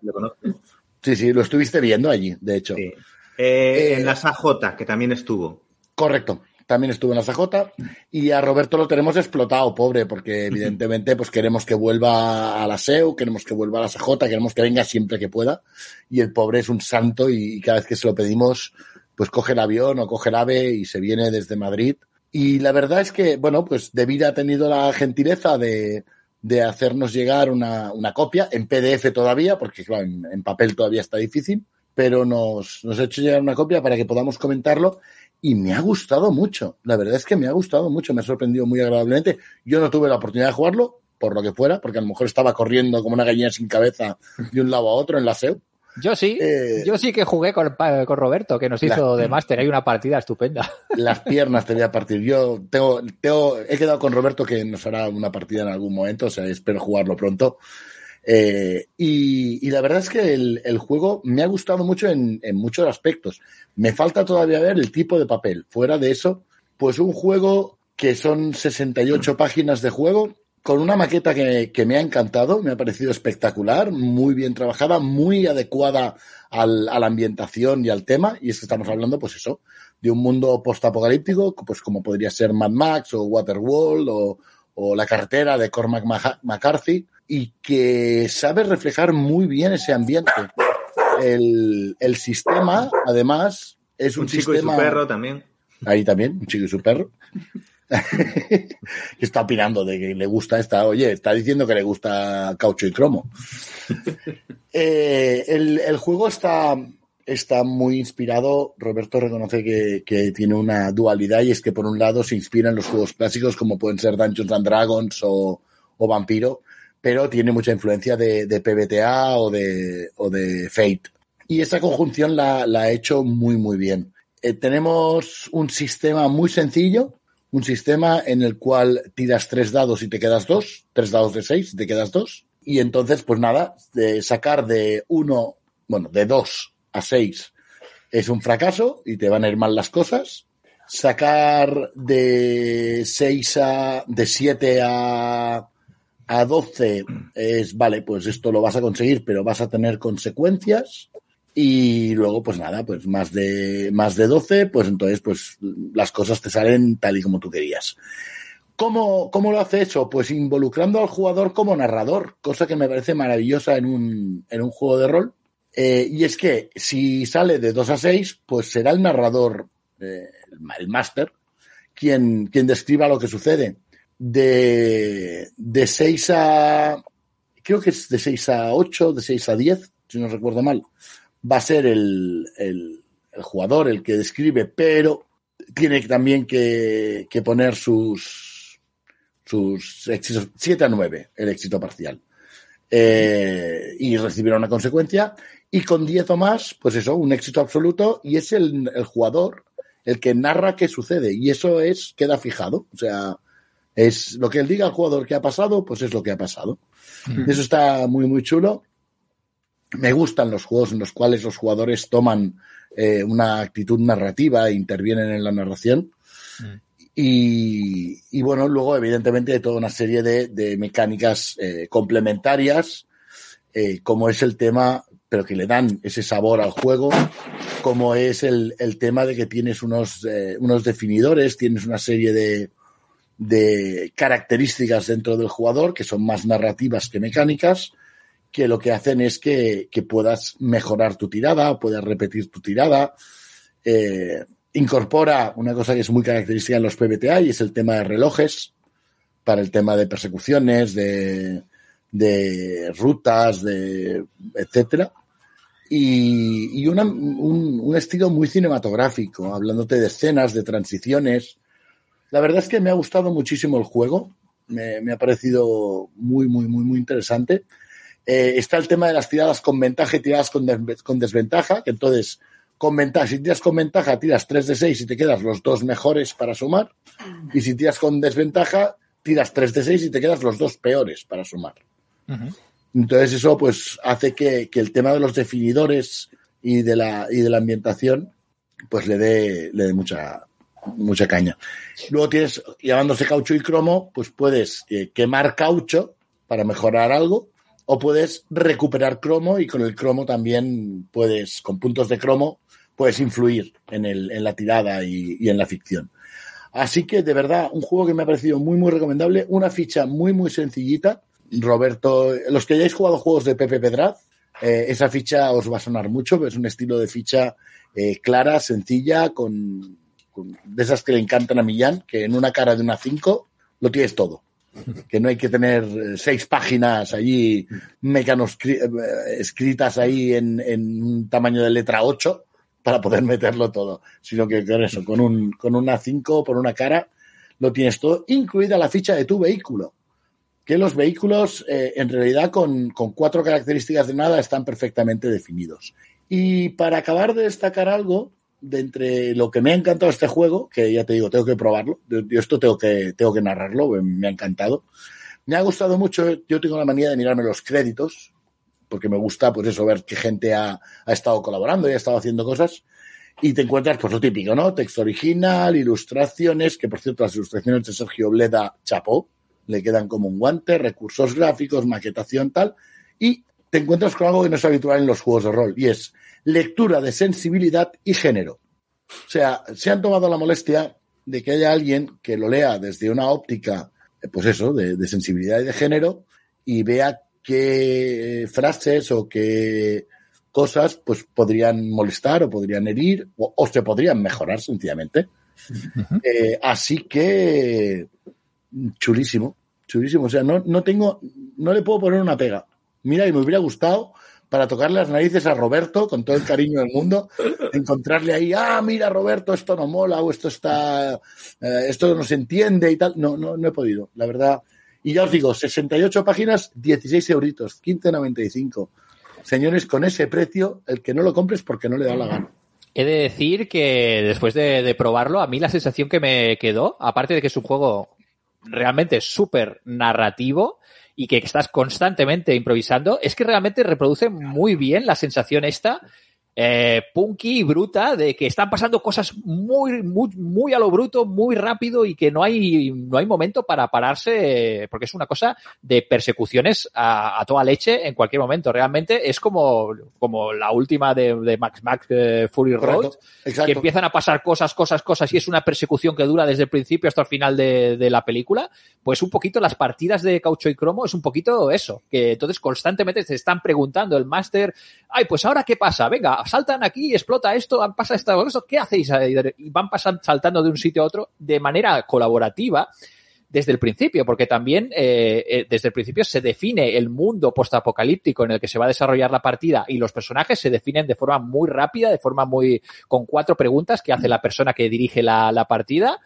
Sí, sí, lo estuviste viendo allí, de hecho. Sí. Eh, eh, en la SAJ, que también estuvo. Correcto. También estuvo en la SAJ. Y a Roberto lo tenemos explotado, pobre, porque evidentemente pues queremos que vuelva a la SEU, queremos que vuelva a la SAJ, queremos que venga siempre que pueda. Y el pobre es un santo y cada vez que se lo pedimos, pues coge el avión o coge el ave y se viene desde Madrid. Y la verdad es que, bueno, pues David ha tenido la gentileza de, de hacernos llegar una, una, copia en PDF todavía, porque claro, en, en papel todavía está difícil, pero nos, nos ha hecho llegar una copia para que podamos comentarlo y me ha gustado mucho. La verdad es que me ha gustado mucho, me ha sorprendido muy agradablemente. Yo no tuve la oportunidad de jugarlo, por lo que fuera, porque a lo mejor estaba corriendo como una gallina sin cabeza de un lado a otro en la SEU. Yo sí, eh, yo sí que jugué con, con Roberto, que nos hizo de máster. Hay una partida estupenda. Las piernas te voy a partir. Yo tengo, tengo, he quedado con Roberto que nos hará una partida en algún momento, o sea, espero jugarlo pronto. Eh, y, la verdad es que el, juego me ha gustado mucho en, en, muchos aspectos. Me falta todavía ver el tipo de papel. Fuera de eso, pues un juego que son 68 páginas de juego, con una maqueta que, que me ha encantado, me ha parecido espectacular, muy bien trabajada, muy adecuada al, a la ambientación y al tema. Y es que estamos hablando, pues eso, de un mundo postapocalíptico, pues como podría ser Mad Max o Waterworld o, o La carretera de Cormac McCarthy y que sabe reflejar muy bien ese ambiente. El, el sistema, además, es un, un chico sistema... y su perro también. Ahí también, un chico y su perro. que está opinando de que le gusta esta, oye, está diciendo que le gusta caucho y cromo. eh, el, el, juego está, está muy inspirado. Roberto reconoce que, que, tiene una dualidad y es que por un lado se inspira en los juegos clásicos como pueden ser Dungeons and Dragons o, o Vampiro, pero tiene mucha influencia de, de PBTA o de, o de Fate. Y esa conjunción la, la ha hecho muy, muy bien. Eh, tenemos un sistema muy sencillo, un sistema en el cual tiras tres dados y te quedas dos, tres dados de seis y te quedas dos. Y entonces, pues nada, de sacar de uno, bueno, de dos a seis es un fracaso y te van a ir mal las cosas. Sacar de seis a, de siete a, a 12 es, vale, pues esto lo vas a conseguir, pero vas a tener consecuencias. Y luego, pues nada, pues más de, más de 12, pues entonces, pues las cosas te salen tal y como tú querías. ¿Cómo, ¿Cómo lo hace eso? Pues involucrando al jugador como narrador, cosa que me parece maravillosa en un, en un juego de rol. Eh, y es que si sale de 2 a 6, pues será el narrador, eh, el máster, quien, quien describa lo que sucede. De, de 6 a, creo que es de 6 a 8, de 6 a 10, si no recuerdo mal, va a ser el, el, jugador el que describe, pero tiene también que, que poner sus, sus éxitos, 7 a 9, el éxito parcial. Eh, y recibirá una consecuencia. Y con 10 o más, pues eso, un éxito absoluto, y es el, el jugador el que narra qué sucede, y eso es, queda fijado. O sea, es lo que él diga al jugador que ha pasado, pues es lo que ha pasado. Eso está muy, muy chulo. Me gustan los juegos en los cuales los jugadores toman eh, una actitud narrativa e intervienen en la narración. Y, y, bueno, luego, evidentemente, hay toda una serie de, de mecánicas eh, complementarias, eh, como es el tema, pero que le dan ese sabor al juego, como es el, el tema de que tienes unos, eh, unos definidores, tienes una serie de, de características dentro del jugador que son más narrativas que mecánicas, que lo que hacen es que, que puedas mejorar tu tirada, puedas repetir tu tirada. Eh, incorpora una cosa que es muy característica en los PBTA y es el tema de relojes para el tema de persecuciones, de, de rutas, de etcétera. Y, y una, un, un, estilo muy cinematográfico, hablándote de escenas, de transiciones. La verdad es que me ha gustado muchísimo el juego. Me, me ha parecido muy, muy, muy, muy interesante. Eh, está el tema de las tiradas con ventaja y tiradas con, des con desventaja, que entonces con ventaja, si tiras con ventaja, tiras 3 de 6 y te quedas los dos mejores para sumar. Y si tiras con desventaja, tiras 3 de 6 y te quedas los dos peores para sumar. Uh -huh. Entonces eso pues hace que, que, el tema de los definidores y de la, y de la ambientación pues le dé, le dé mucha, mucha caña. Luego tienes, llamándose caucho y cromo, pues puedes eh, quemar caucho para mejorar algo o puedes recuperar cromo y con el cromo también puedes, con puntos de cromo, puedes influir en, el, en la tirada y, en la ficción. Así que, de verdad, un juego que me ha parecido muy, muy recomendable. Una ficha muy, muy sencillita. Roberto, los que hayáis jugado juegos de Pepe Pedraz, eh, esa ficha os va a sonar mucho. Es un estilo de ficha eh, clara, sencilla, con, de esas que le encantan a Millán, que en una cara de una 5 lo tienes todo. Que no hay que tener seis páginas allí escritas ahí en, en un tamaño de letra 8 para poder meterlo todo, sino que con eso, con, un, con una 5 por una cara, lo tienes todo, incluida la ficha de tu vehículo. Que los vehículos, eh, en realidad, con, con, cuatro características de nada, están perfectamente definidos. Y para acabar de destacar algo, de entre lo que me ha encantado este juego, que ya te digo, tengo que probarlo, yo esto tengo que, tengo que narrarlo, me ha encantado. Me ha gustado mucho, yo tengo la manía de mirarme los créditos, porque me gusta, pues eso, ver qué gente ha, ha estado colaborando y ha estado haciendo cosas. Y te encuentras, pues lo típico, ¿no? Texto original, ilustraciones, que por cierto, las ilustraciones de Sergio Bleda chapó, le quedan como un guante, recursos gráficos, maquetación, tal. Y te encuentras con algo que no es habitual en los juegos de rol, y es lectura de sensibilidad y género. O sea, se han tomado la molestia de que haya alguien que lo lea desde una óptica, pues eso, de, de sensibilidad y de género, y vea qué frases o qué cosas pues podrían molestar o podrían herir o, o se podrían mejorar sencillamente. Uh -huh. eh, así que chulísimo, chulísimo. O sea, no, no tengo, no le puedo poner una pega. Mira, y me hubiera gustado para tocarle las narices a Roberto con todo el cariño del mundo, encontrarle ahí, ah, mira Roberto, esto no mola o esto está, eh, esto no se entiende y tal. No, no, no he podido, la verdad. Y ya os digo, 68 páginas, 16 euritos, 15,95. Señores, con ese precio, el que no lo compres porque no le da la gana. He de decir que después de, de probarlo, a mí la sensación que me quedó, aparte de que es un juego realmente súper narrativo y que estás constantemente improvisando, es que realmente reproduce muy bien la sensación esta eh, punky y bruta de que están pasando cosas muy, muy, muy a lo bruto, muy rápido y que no hay, no hay momento para pararse, porque es una cosa de persecuciones a, a toda leche en cualquier momento. Realmente es como, como la última de, de Max Max eh, Fury Road, que empiezan a pasar cosas, cosas, cosas y es una persecución que dura desde el principio hasta el final de, de la película. Pues un poquito las partidas de Caucho y Cromo es un poquito eso, que entonces constantemente se están preguntando el máster, ay, pues ahora qué pasa, venga, saltan aquí, explota esto, pasa esto, esto, ¿qué hacéis? Y van pasando, saltando de un sitio a otro de manera colaborativa desde el principio, porque también eh, eh, desde el principio se define el mundo postapocalíptico en el que se va a desarrollar la partida y los personajes se definen de forma muy rápida, de forma muy con cuatro preguntas que hace la persona que dirige la, la partida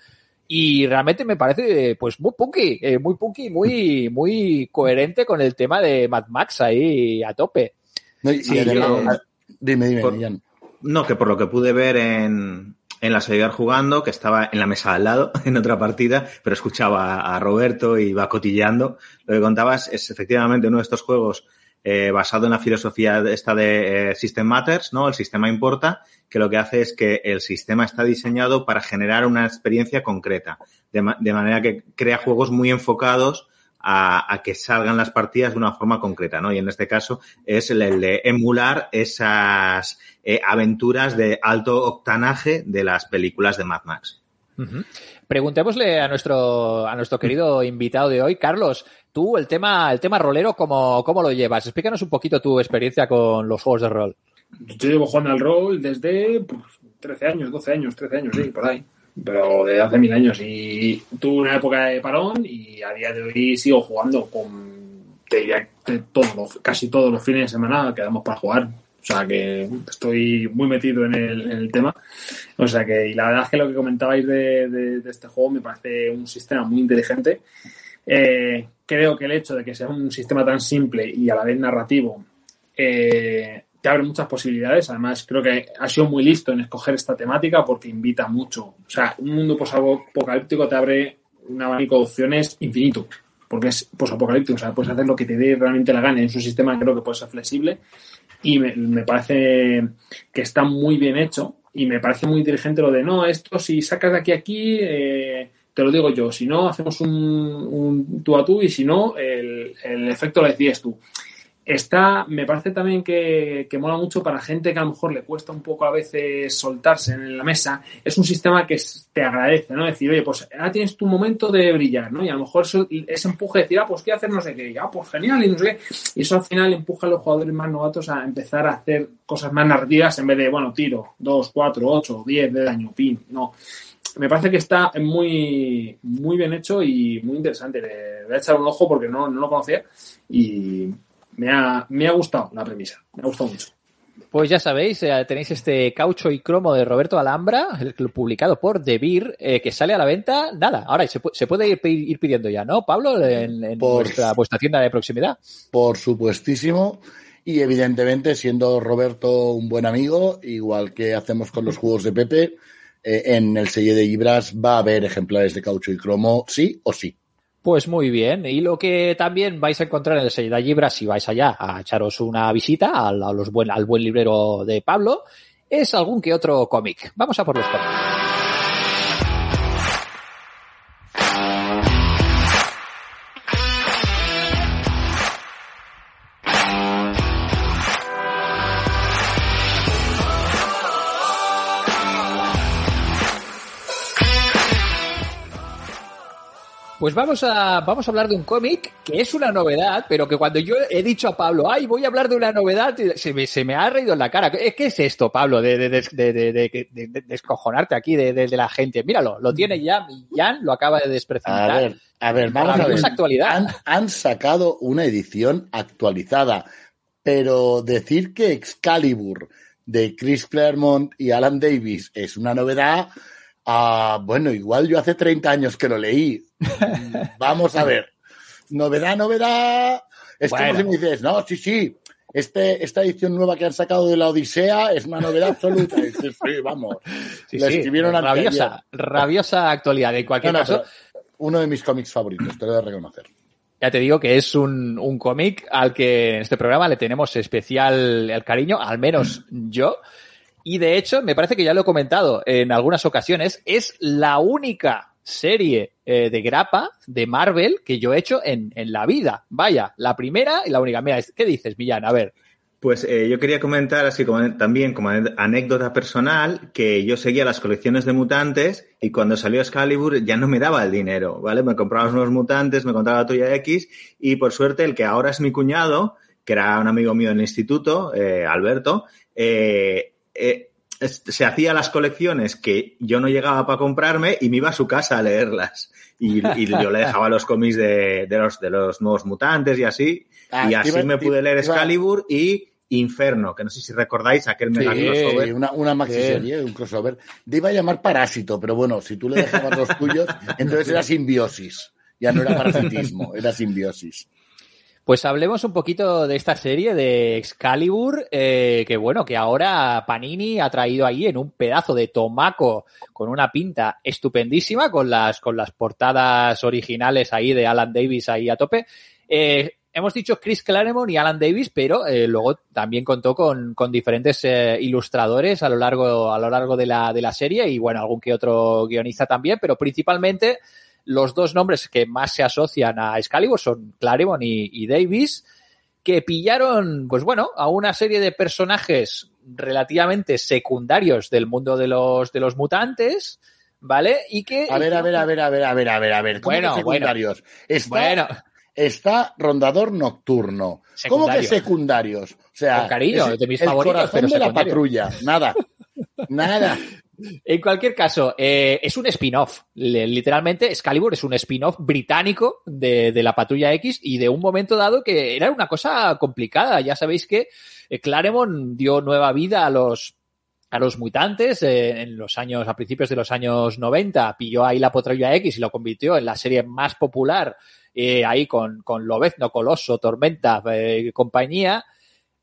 y realmente me parece pues muy punky, eh, muy punky, muy muy coherente con el tema de Mad Max ahí a tope. No, y además- yo- dime, dime, Por-. No, que por lo que pude ver en, en la seguidor jugando, que estaba en la mesa al lado, en otra partida, pero escuchaba a Roberto y iba cotilleando. Lo que contabas es efectivamente uno de estos juegos eh, basado en la filosofía esta de eh, System Matters, ¿no? El sistema importa, que lo que hace es que el sistema está diseñado para generar una experiencia concreta, de, ma- de manera que crea juegos muy enfocados a, a que salgan las partidas de una forma concreta, ¿no? Y en este caso es el, el de emular esas eh, aventuras de alto octanaje de las películas de Mad Max. Preguntémosle a nuestro, a nuestro querido invitado de hoy, Carlos, tú el tema, el tema rolero, ¿cómo, cómo lo llevas? Explícanos un poquito tu experiencia con los juegos de rol. Yo llevo jugando al rol desde pues, 13 años, 12 años, 13 años, sí, por ahí. Pero de hace mil años. Y tuve una época de parón y a día de hoy sigo jugando con, te diría, todos casi todos los fines de semana quedamos para jugar. O sea que estoy muy metido en el, tema. O sea que, y la verdad es que lo que comentabais de, de- de este juego me parece un sistema muy inteligente. Eh, creo que el hecho de que sea un sistema tan simple y a la vez narrativo eh, te abre muchas posibilidades. Además, creo que ha sido muy listo en escoger esta temática porque invita mucho. O sea, un mundo posapocalíptico te abre un abanico de opciones infinito. Porque es posapocalíptico. O sea, puedes hacer lo que te dé realmente la gana. Es un sistema que creo que puede ser flexible. Y me, parece que está muy bien hecho. Y me parece muy inteligente lo de no, esto si sacas de aquí a aquí. eh, te lo digo yo, si no, hacemos un, tú a tú y si no, el, el efecto lo decides tú. Está, me parece también que, que mola mucho para gente que a lo mejor le cuesta un poco a veces soltarse en la mesa. Es un sistema que te agradece, ¿no? Decir, oye, pues ahora tienes tu momento de brillar, ¿no? Y a lo mejor eso, ese empuje de decir, ah, pues quiero hacer no sé qué, y, ah, pues genial, y no sé qué. Y eso al final empuja a los jugadores más novatos a empezar a hacer cosas más narrativas en vez de, bueno, tiro, 2, 4, 8, 10 de daño, pin, no me parece que está muy, muy bien hecho y muy interesante. Le voy a echar un ojo porque no, no lo conocía y me ha, me ha gustado la premisa. Me ha gustado mucho. Pues ya sabéis, eh, tenéis este caucho y cromo de Roberto Alhambra, el, el publicado por Beer, eh, que sale a la venta. Nada, ahora se, pu- se puede ir, ir pidiendo ya, ¿no, Pablo? En, en Por- vuestra, vuestra tienda de proximidad. Por supuestísimo. Y evidentemente, siendo Roberto un buen amigo, igual que hacemos con los juegos de Pepe, eh, en el sello de Ibras va a haber ejemplares de caucho y cromo, sí o sí. Pues muy bien. Y lo que también vais a encontrar en el sello de Libra, si vais allá a echaros una visita al, a los al buen librero de Pablo, es algún que otro cómic. Vamos a por los cómics. Pues vamos a, vamos a hablar de un cómic que es una novedad, pero que cuando yo he dicho a Pablo, ay, voy a hablar de una novedad, se me, se me ha reído en la cara. ¿Qué, es esto, Pablo? De, de, de, de, de, de- de- de descojonarte aquí de, la gente. Míralo, lo tiene ya, Jan lo acaba de A desprecintar. ver, a ver, vamos a ver. Actualidad. Han, han sacado una edición actualizada, pero decir que Excalibur de Chris Claremont y Alan Davis es una novedad, ah, bueno, igual yo hace 30 años que lo leí. Vamos a ver. Novedad, novedad. Es Bueno. como si me dices, no, sí, sí. Este, esta edición nueva que han sacado de la Odisea es una novedad absoluta. Dices, sí, vamos. Sí, sí, escribieron rabiosa, rabiosa actualidad. En cualquier No, no, caso, uno de mis cómics favoritos, te lo he de reconocer. Ya te digo que es un, un cómic al que en este programa le tenemos especial el cariño, al menos yo. Y de hecho, me parece que ya lo he comentado en algunas ocasiones, es la única serie eh, de grapa de Marvel que yo he hecho en, en la vida. Vaya, la primera y la única. Mira, ¿qué dices, Millán? A ver. Pues eh, yo quería comentar así como también como anécdota personal que yo seguía las colecciones de mutantes y cuando salió Excalibur ya no me daba el dinero, ¿vale? Me compraba unos mutantes, me compraba la tuya X y por suerte el que ahora es mi cuñado que era un amigo mío en el instituto, eh, Alberto, eh, eh, se hacía las colecciones que yo no llegaba para comprarme y me iba a su casa a leerlas. Y, y yo le dejaba los cómics de, de, los, de los nuevos mutantes y así. Ah, y así iba- me pude leer iba- Excalibur y Inferno, que no sé si recordáis aquel mega Sí, crossover. Sí, una, una maxiserie, un crossover. Te iba a llamar parásito, pero bueno, si tú le dejabas los tuyos, entonces era simbiosis. Ya no era parasitismo, era simbiosis. Pues hablemos un poquito de esta serie de Excalibur, eh, que bueno, que ahora Panini ha traído ahí en un pedazo de tomaco con una pinta estupendísima, con las, con las portadas originales ahí de Alan Davis ahí a tope. Eh, hemos dicho Chris Claremont y Alan Davis, pero eh, luego también contó con, con diferentes eh, ilustradores a lo largo, a lo largo de la, de la serie y bueno, algún que otro guionista también, pero principalmente los dos nombres que más se asocian a Excalibur son Claremont y, y Davis, que pillaron, pues bueno, a una serie de personajes relativamente secundarios del mundo de los, de los mutantes, ¿vale? Y que... A ver, a ver, a ver, a ver, a ver, a ver, a ver. ¿Cómo Bueno, secundarios? Está, Bueno, está Rondador Nocturno. ¿Cómo que Secundarios. O sea, Con cariño, es de mis el favoritos, corazón pero de la patrulla. Nada. Nada. En cualquier caso, eh, es un spin-off. Literalmente, Excalibur es un spin-off británico de, la Patrulla X y de un momento dado que era una cosa complicada. Ya sabéis que eh, Claremont dio nueva vida a los a los mutantes eh, en los años, a principios de los años 90, pilló ahí la Patrulla X y lo convirtió en la serie más popular, eh, ahí con, con Lobezno, Coloso, Tormenta, compañía.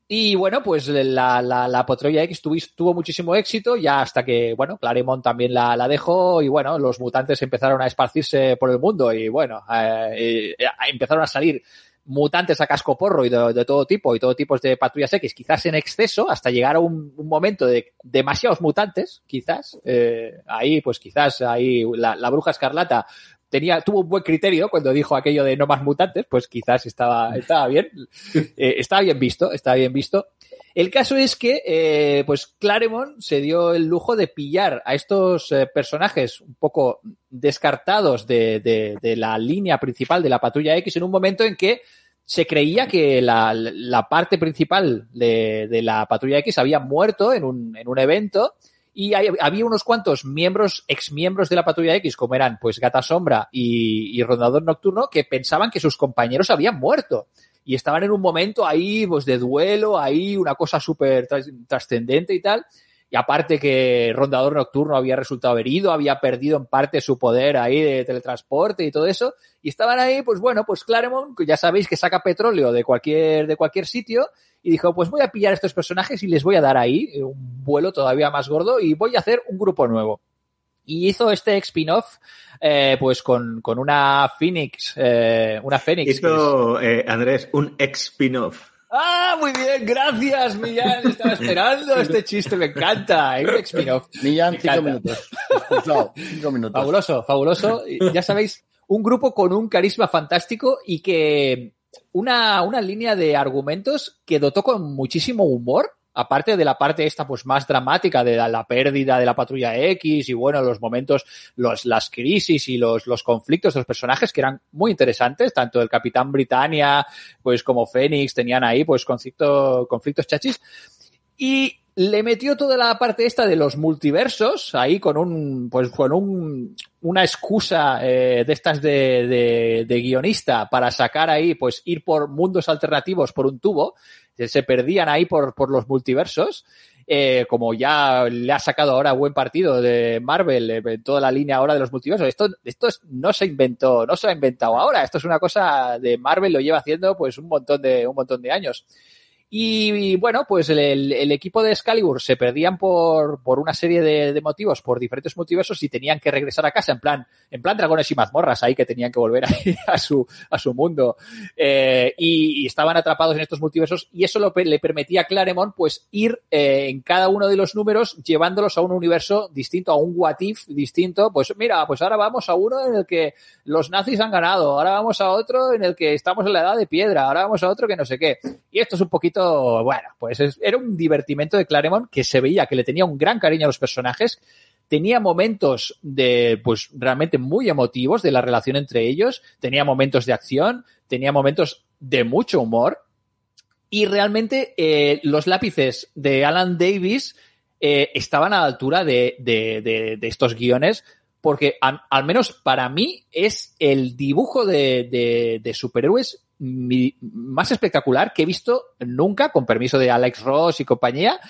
Y bueno, pues la, la, la X tuvo, tuvo muchísimo éxito, ya hasta que, bueno, Claremont también la, la dejó y bueno, los mutantes empezaron a esparcirse por el mundo y bueno, eh, eh, empezaron a salir mutantes a casco porro y de, de, todo tipo y todo tipo de patrullas X, quizás en exceso, hasta llegar a un, un momento de demasiados mutantes, quizás. Eh, ahí, pues quizás ahí la, la bruja escarlata tenía, tuvo un buen criterio cuando dijo aquello de no más mutantes, pues quizás estaba, estaba bien, eh, estaba bien visto, estaba bien visto. El caso es que, eh, pues Claremont se dio el lujo de pillar a estos eh, personajes un poco descartados de, de, de, la línea principal de la patrulla X en un momento en que se creía que la, la parte principal de, de, la patrulla X había muerto en un, en un evento y hay, había unos cuantos miembros, exmiembros de la patrulla X, como eran pues Gata Sombra y, y Rondador Nocturno, que pensaban que sus compañeros habían muerto y estaban en un momento ahí pues de duelo, ahí una cosa súper trascendente y tal. Y aparte que Rondador Nocturno había resultado herido, había perdido en parte su poder ahí de teletransporte y todo eso. Y estaban ahí, pues bueno, pues Claremont, ya sabéis que saca petróleo de cualquier, de cualquier sitio, y dijo, pues voy a pillar a estos personajes y les voy a dar ahí un vuelo todavía más gordo y voy a hacer un grupo nuevo. Y hizo este spin-off, eh, pues con, con una Phoenix, eh, una Phoenix. Hizo, eh, Andrés, un ex-spin-off. Ah, muy bien, gracias, Millán. Estaba esperando este chiste, me encanta. ¿eh? Un spin-off. Millán, cinco minutos. Cinco minutos. Fabuloso, fabuloso. Ya sabéis, un grupo con un carisma fantástico y que una, una línea de argumentos que dotó con muchísimo humor. Aparte de la parte esta pues más dramática de la, pérdida de la patrulla X y bueno, los momentos, los, las crisis y los, los conflictos de los personajes que eran muy interesantes, tanto el Capitán Britannia pues como Fénix tenían ahí pues conflicto, conflictos chachis. Y le metió toda la parte esta de los multiversos ahí con un pues con un una excusa eh, de estas de, de, de, guionista para sacar ahí pues ir por mundos alternativos por un tubo. Se perdían ahí por, por los multiversos. Eh, como ya le ha sacado ahora buen partido de Marvel eh, toda la línea ahora de los multiversos. Esto esto es, no se inventó no se ha inventado ahora. Esto es una cosa de Marvel lo lleva haciendo pues un montón de un montón de años y, bueno, pues el, equipo de Excalibur se perdían por, por una serie de, motivos, por diferentes multiversos y tenían que regresar a casa en plan, en plan dragones y mazmorras ahí que tenían que volver a su, a su mundo. Eh, y, y, estaban atrapados en estos multiversos y eso lo, le permitía a Claremont pues ir eh, en cada uno de los números llevándolos a un universo distinto, a un what if distinto. Pues mira, pues ahora vamos a uno en el que los nazis han ganado, ahora vamos a otro en el que estamos en la edad de piedra, ahora vamos a otro que no sé qué. Y esto es un poquito bueno, pues es, era un divertimento de Claremont que se veía que le tenía un gran cariño a los personajes, tenía momentos de, pues realmente muy emotivos de la relación entre ellos, tenía momentos de acción, tenía momentos de mucho humor. y realmente eh, los lápices de Alan Davis eh, estaban a la altura de, estos guiones porque al menos para mí es el dibujo de superhéroes mi, más espectacular que he visto nunca, con permiso de Alex Ross y compañía,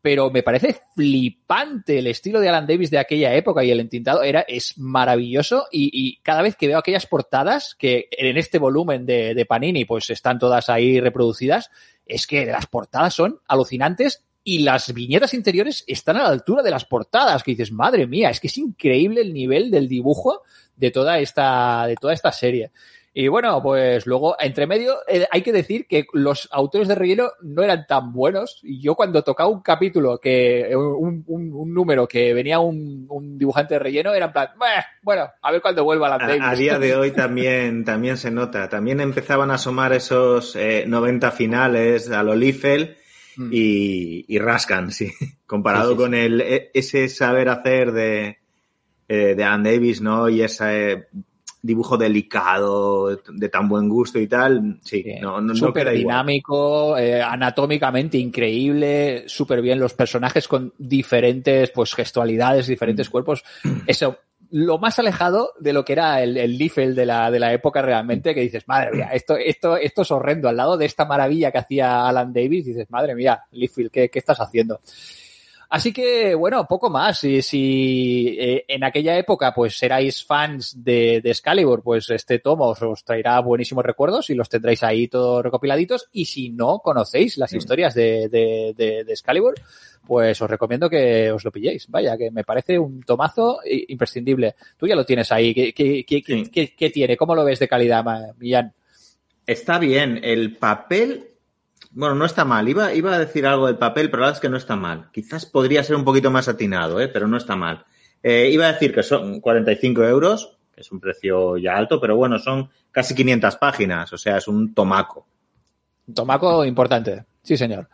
pero me parece flipante el estilo de Alan Davis de aquella época y el entintado era, es maravilloso y, y cada vez que veo aquellas portadas que en este volumen de, de Panini pues están todas ahí reproducidas, es que las portadas son alucinantes y las viñetas interiores están a la altura de las portadas, que dices, madre mía, es que es increíble el nivel del dibujo de toda esta, de toda esta serie. Y bueno, pues luego, entre medio, eh, hay que decir que los autores de relleno no eran tan buenos. Y yo cuando tocaba un capítulo, que un, un, un número que venía un, un, dibujante de relleno, era en plan, bueno, a ver cuándo vuelva la a, a, día de hoy también, también se nota. También empezaban a asomar esos eh, 90 finales a lo Liefeld mm. y, y, rascan, sí. Comparado sí, sí, con el, e, ese saber hacer de, eh, de Ann Davis, ¿no? Y esa dibujo delicado, de tan buen gusto y tal, sí, sí. no, no, Súper no dinámico, eh, anatómicamente increíble, súper bien los personajes con diferentes pues gestualidades, diferentes mm. cuerpos. Eso, lo más alejado de lo que era el, el Liefeld de la, de la época realmente, que dices, madre mía, esto, esto, esto es horrendo. Al lado de esta maravilla que hacía Alan Davis, dices, madre mía, Liefeld, ¿qué, qué estás haciendo? Así que, bueno, poco más. Si, si eh, en aquella época pues erais fans de, de Excalibur, pues este tomo os, os, traerá buenísimos recuerdos y los tendréis ahí todos recopiladitos. Y si no conocéis las historias de, de, de, de Excalibur, pues os recomiendo que os lo pilléis. Vaya, que me parece un tomazo imprescindible. Tú ya lo tienes ahí. ¿Qué, qué, qué, sí. qué, qué tiene? ¿Cómo lo ves de calidad, Millán? Está bien. El papel bueno, no está mal. Iba, iba a decir algo del papel, pero la verdad es que no está mal. Quizás podría ser un poquito más atinado, ¿eh? pero no está mal. Eh, iba a decir que son 45 euros, que es un precio ya alto, pero bueno, son casi 500 páginas, o sea, es un tomaco. Tomaco importante, sí, señor.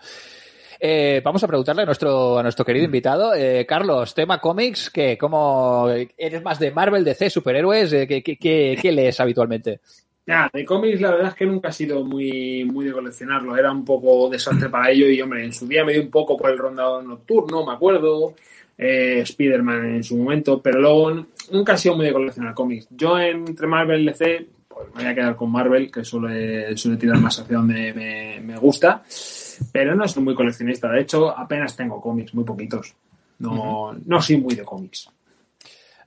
Eh, vamos a preguntarle a nuestro, a nuestro querido invitado. Eh, Carlos, tema cómics, ¿qué? ¿Cómo eres más de Marvel, DC, superhéroes? ¿qué, qué, qué, qué lees habitualmente? Ya, de cómics la verdad es que nunca ha sido muy, muy de coleccionarlo. Era un poco desastre para ello y, hombre, en su día me dio un poco por el rondador nocturno, me acuerdo. Eh, Spider-Man en su momento, pero luego nunca ha sido muy de coleccionar cómics. Yo entre Marvel y DC, pues me voy a quedar con Marvel, que suele, suele tirar más hacia donde me, me, gusta, pero no soy muy coleccionista. De hecho, apenas tengo cómics, muy poquitos. No, uh -huh. no soy muy de cómics.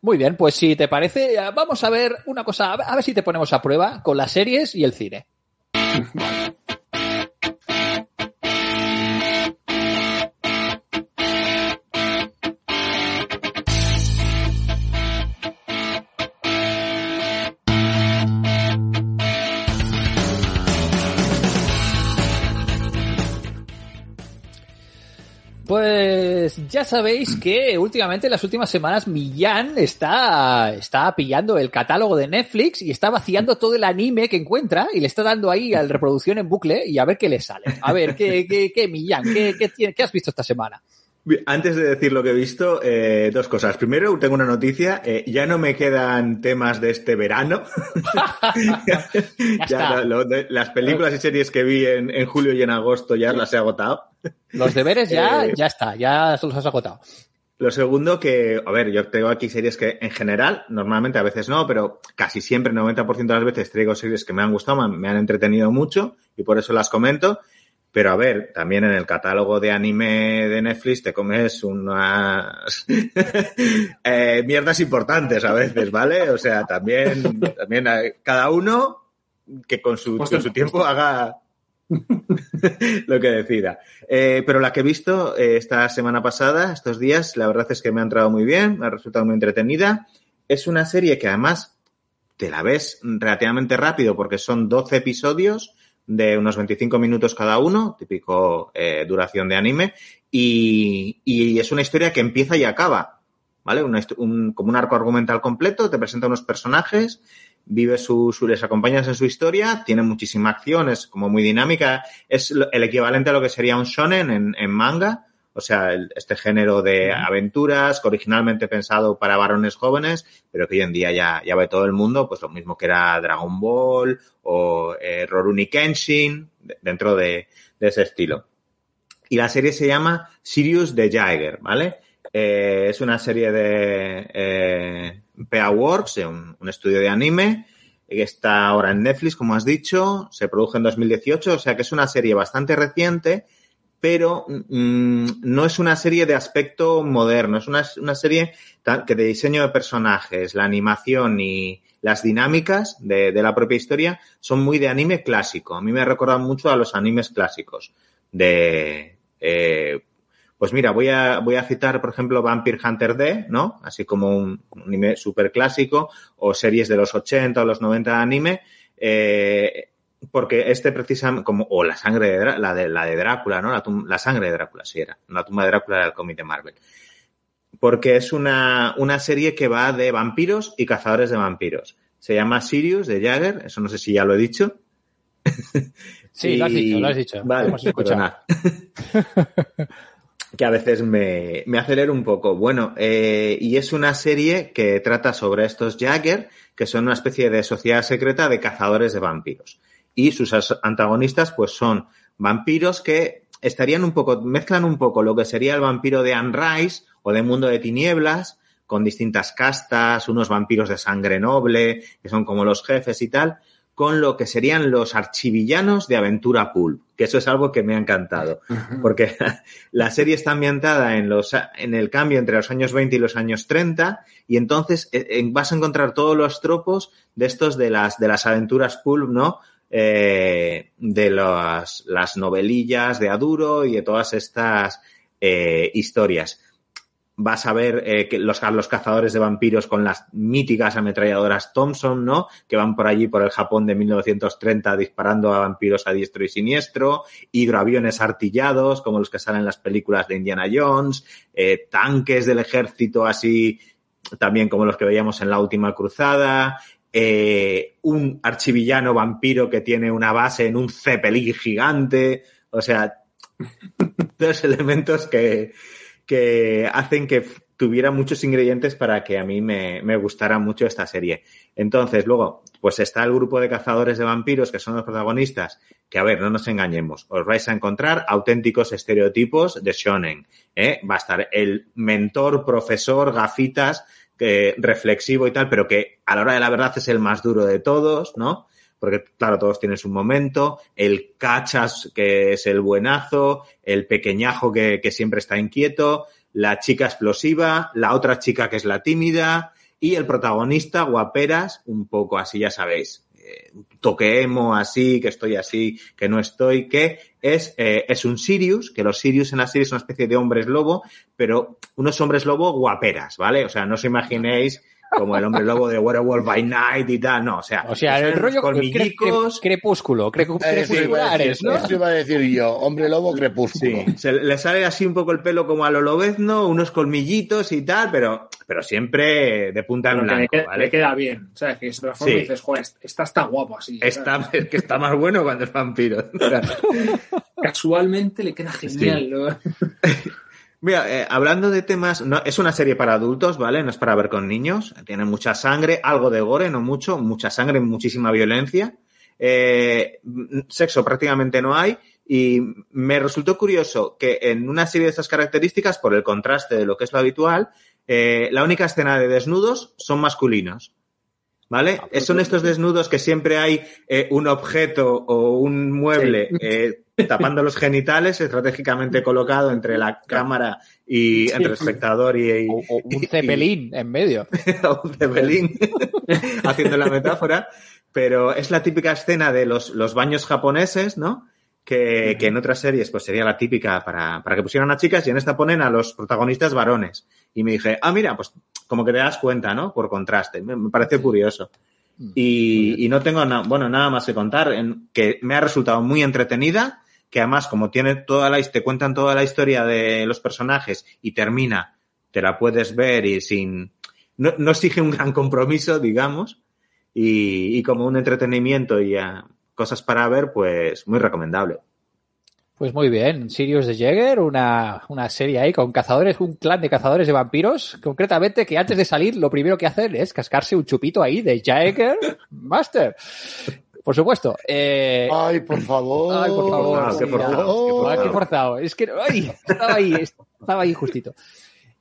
Muy bien, pues si te parece, vamos a ver una cosa, a ver si te ponemos a prueba con las series y el cine. Pues ya sabéis que últimamente en las últimas semanas Millán está, está pillando el catálogo de Netflix y está vaciando todo el anime que encuentra y le está dando ahí a la reproducción en bucle y a ver qué le sale. A ver, ¿qué, qué, qué Millán? ¿Qué, qué, qué has visto esta semana? Antes de decir lo que he visto, eh, dos cosas. Primero, tengo una noticia. Eh, ya no me quedan temas de este verano. ya, ya lo, lo, de, las películas y series que vi en, en, julio y en agosto ya las he agotado. Los deberes ya, eh, ya está, ya los has agotado. Lo segundo que, a ver, yo tengo aquí series que en general, normalmente a veces no, pero casi siempre, 90% de las veces traigo series que me han gustado, me han entretenido mucho y por eso las comento. Pero a ver, también en el catálogo de anime de Netflix te comes unas eh, mierdas importantes a veces, ¿vale? O sea, también, también cada uno que con su, con su tiempo haga lo que decida. Eh, pero la que he visto eh, esta semana pasada, estos días, la verdad es que me ha entrado muy bien, me ha resultado muy entretenida. Es una serie que además te la ves relativamente rápido porque son 12 episodios de unos 25 minutos cada uno, típico eh, duración de anime, y, y, es una historia que empieza y acaba, ¿vale? Una, un, como un arco argumental completo, te presenta unos personajes, vive su, su, les acompañas en su historia, tiene muchísima acción, es como muy dinámica, es el equivalente a lo que sería un shonen en, en manga, O sea, el- este género de aventuras que originalmente pensado para varones jóvenes, pero que hoy en día ya, ya ve todo el mundo, pues lo mismo que era Dragon Ball o eh, Rurouni Kenshin, de- dentro de, de ese estilo. Y la serie se llama Sirius the Jaeger, ¿vale? Eh, es una serie de eh, PA Works, de un, un estudio de anime, que está ahora en Netflix, como has dicho, se produjo en 2018, o sea que es una serie bastante reciente, pero mm, no es una serie de aspecto moderno, es una, una serie que de diseño de personajes, la animación y las dinámicas de, de la propia historia son muy de anime clásico. A mí me recuerdan mucho a los animes clásicos de... eh, pues mira, voy a, voy a citar, por ejemplo, Vampire Hunter D, ¿no? Así como un, un anime súper clásico, o series de los 80 o los 90 de anime, eh, porque este precisamente, como, o la sangre de, Drá- la de, la de Drácula, ¿no? La, la sangre de Drácula, sí era. La tumba de Drácula era el cómic de Marvel. Porque es una, una serie que va de vampiros y cazadores de vampiros. Se llama Sirius de Jagger, eso no sé si ya lo he dicho. Sí, lo has dicho, lo has dicho. Vale, Hemos escuchado. que a veces me, me acelero un poco. Bueno, eh, y es una serie que trata sobre estos Jagger, que son una especie de sociedad secreta de cazadores de vampiros. Y sus as- antagonistas, pues son vampiros que estarían un poco, mezclan un poco lo que sería el vampiro de Anne Rice o de Mundo de Tinieblas, con distintas castas, unos vampiros de sangre noble, que son como los jefes y tal, con lo que serían los archivillanos de Aventura Pulp, que eso es algo que me ha encantado, porque la serie está ambientada en, los, en el cambio entre los años 20 y los años 30, y entonces eh, eh, vas a encontrar todos los tropos de estos de las, de las aventuras Pulp, ¿no? Eh, de las, las novelillas de Aduro y de todas estas eh, historias vas a ver eh, que los, los cazadores de vampiros con las míticas ametralladoras Thompson, ¿no? Que van por allí, por el Japón de 1930, disparando a vampiros a diestro y siniestro, hidroaviones artillados, como los que salen en las películas de Indiana Jones, tanques del ejército así, también como los que veíamos en la última cruzada, eh, un archivillano vampiro que tiene una base en un cepelín gigante, o sea, dos elementos que, que hacen que tuviera muchos ingredientes para que a mí me, me, gustara mucho esta serie. Entonces, luego, pues está el grupo de cazadores de vampiros, que son los protagonistas, que a ver, no nos engañemos, os vais a encontrar auténticos estereotipos de shonen. ¿eh? Va a estar el mentor, profesor, gafitas, que, reflexivo y tal, pero que a la hora de la verdad es el más duro de todos, ¿no? porque claro, todos tienen su momento, el cachas que es el buenazo, el pequeñajo que, que, siempre está inquieto, la chica explosiva, la otra chica que es la tímida. Y el protagonista guaperas, un poco así, ya sabéis, eh, toque emo así, que estoy así, que no estoy, que es, eh, es un Sirius, que los Sirius en la serie son una especie de hombres lobo, pero unos hombres lobo guaperas, ¿vale? O sea, no os imaginéis como el hombre lobo de Werewolf by Night y tal, no, o sea, o sea, el rollo colmillicos, cre crepúsculo, cre crepusculares, ¿no? Eso iba a decir yo, hombre lobo crepúsculo. Sí, se le sale así un poco el pelo como a lo lobezno, unos colmillitos y tal, pero, pero siempre de punta en blanco, le queda, ¿vale? Le queda bien, o sea, que se transforma Sí. y dices, joder, esta está guapo así. Está, es que está más bueno cuando es vampiro. Casualmente le queda genial, ¿no? Mira, eh, hablando de temas, no, es una serie para adultos, ¿vale? No es para ver con niños. Tiene mucha sangre, algo de gore, no mucho, mucha sangre, muchísima violencia. Eh, sexo prácticamente no hay. Y me resultó curioso que en una serie de estas características, por el contraste de lo que es lo habitual, eh, la única escena de desnudos son masculinos. ¿Vale? Ah, pues Son estos desnudos que siempre hay eh, un objeto o un mueble Sí. eh, tapando los genitales, estratégicamente colocado entre la cámara y Sí. entre el espectador y, O, o un cepelín en medio. un cepelín, haciendo la metáfora. Pero es la típica escena de los, los baños japoneses, ¿no? Que, que en otras series pues sería la típica para, para que pusieran a chicas y en esta ponen a los protagonistas varones. Y me dije, ah, mira, pues como que te das cuenta, ¿no? Por contraste. Me, me pareció curioso. Y, y no tengo na- bueno, nada más que contar, en, que me ha resultado muy entretenida, que además como tiene toda la, te cuentan toda la historia de los personajes y termina, te la puedes ver y sin, no, exige un gran compromiso, digamos, y, y como un entretenimiento y ah, cosas para ver, pues muy recomendable. Pues muy bien, Sirius de Jäger, una, una serie ahí con cazadores, un clan de cazadores de vampiros, concretamente que antes de salir lo primero que hacen es cascarse un chupito ahí de Jäger Master. Por supuesto. Eh, Ay, por favor. Ay, por favor. Ah, qué sí, forzado, ah, qué forzado. ah, qué forzado. Es que, ay, estaba ahí, estaba ahí justito.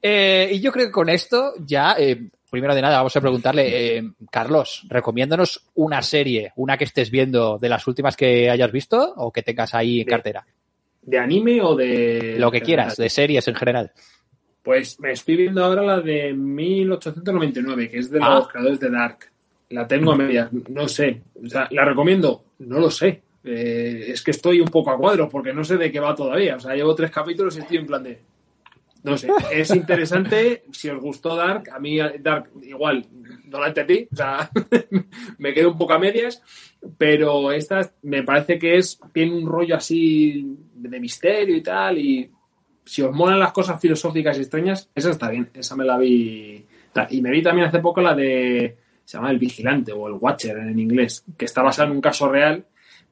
Eh, y yo creo que con esto ya, eh, primero de nada, vamos a preguntarle, eh, Carlos, recomiéndanos una serie, una que estés viendo de las últimas que hayas visto o que tengas ahí en cartera. ¿De anime o de...? Lo que quieras, de series en general. Pues me estoy viendo ahora la de 1899, que es de Ah. los creadores de Dark. La tengo a medias, no sé. ¿la recomiendo? No lo sé. Eh, es que estoy un poco a cuadro porque no sé de qué va todavía. O sea, llevo tres capítulos y estoy en plan de... No sé, es interesante. Si os gustó Dark, a mí Dark igual no la entendí. O sea, me quedo un poco a medias. Pero esta me parece que es tiene un rollo así de misterio y tal. Y si os molan las cosas filosóficas y extrañas, esa está bien. Esa me la vi. Y me vi también hace poco la de. Se llama El Vigilante o El Watcher en inglés, que está basada en un caso real.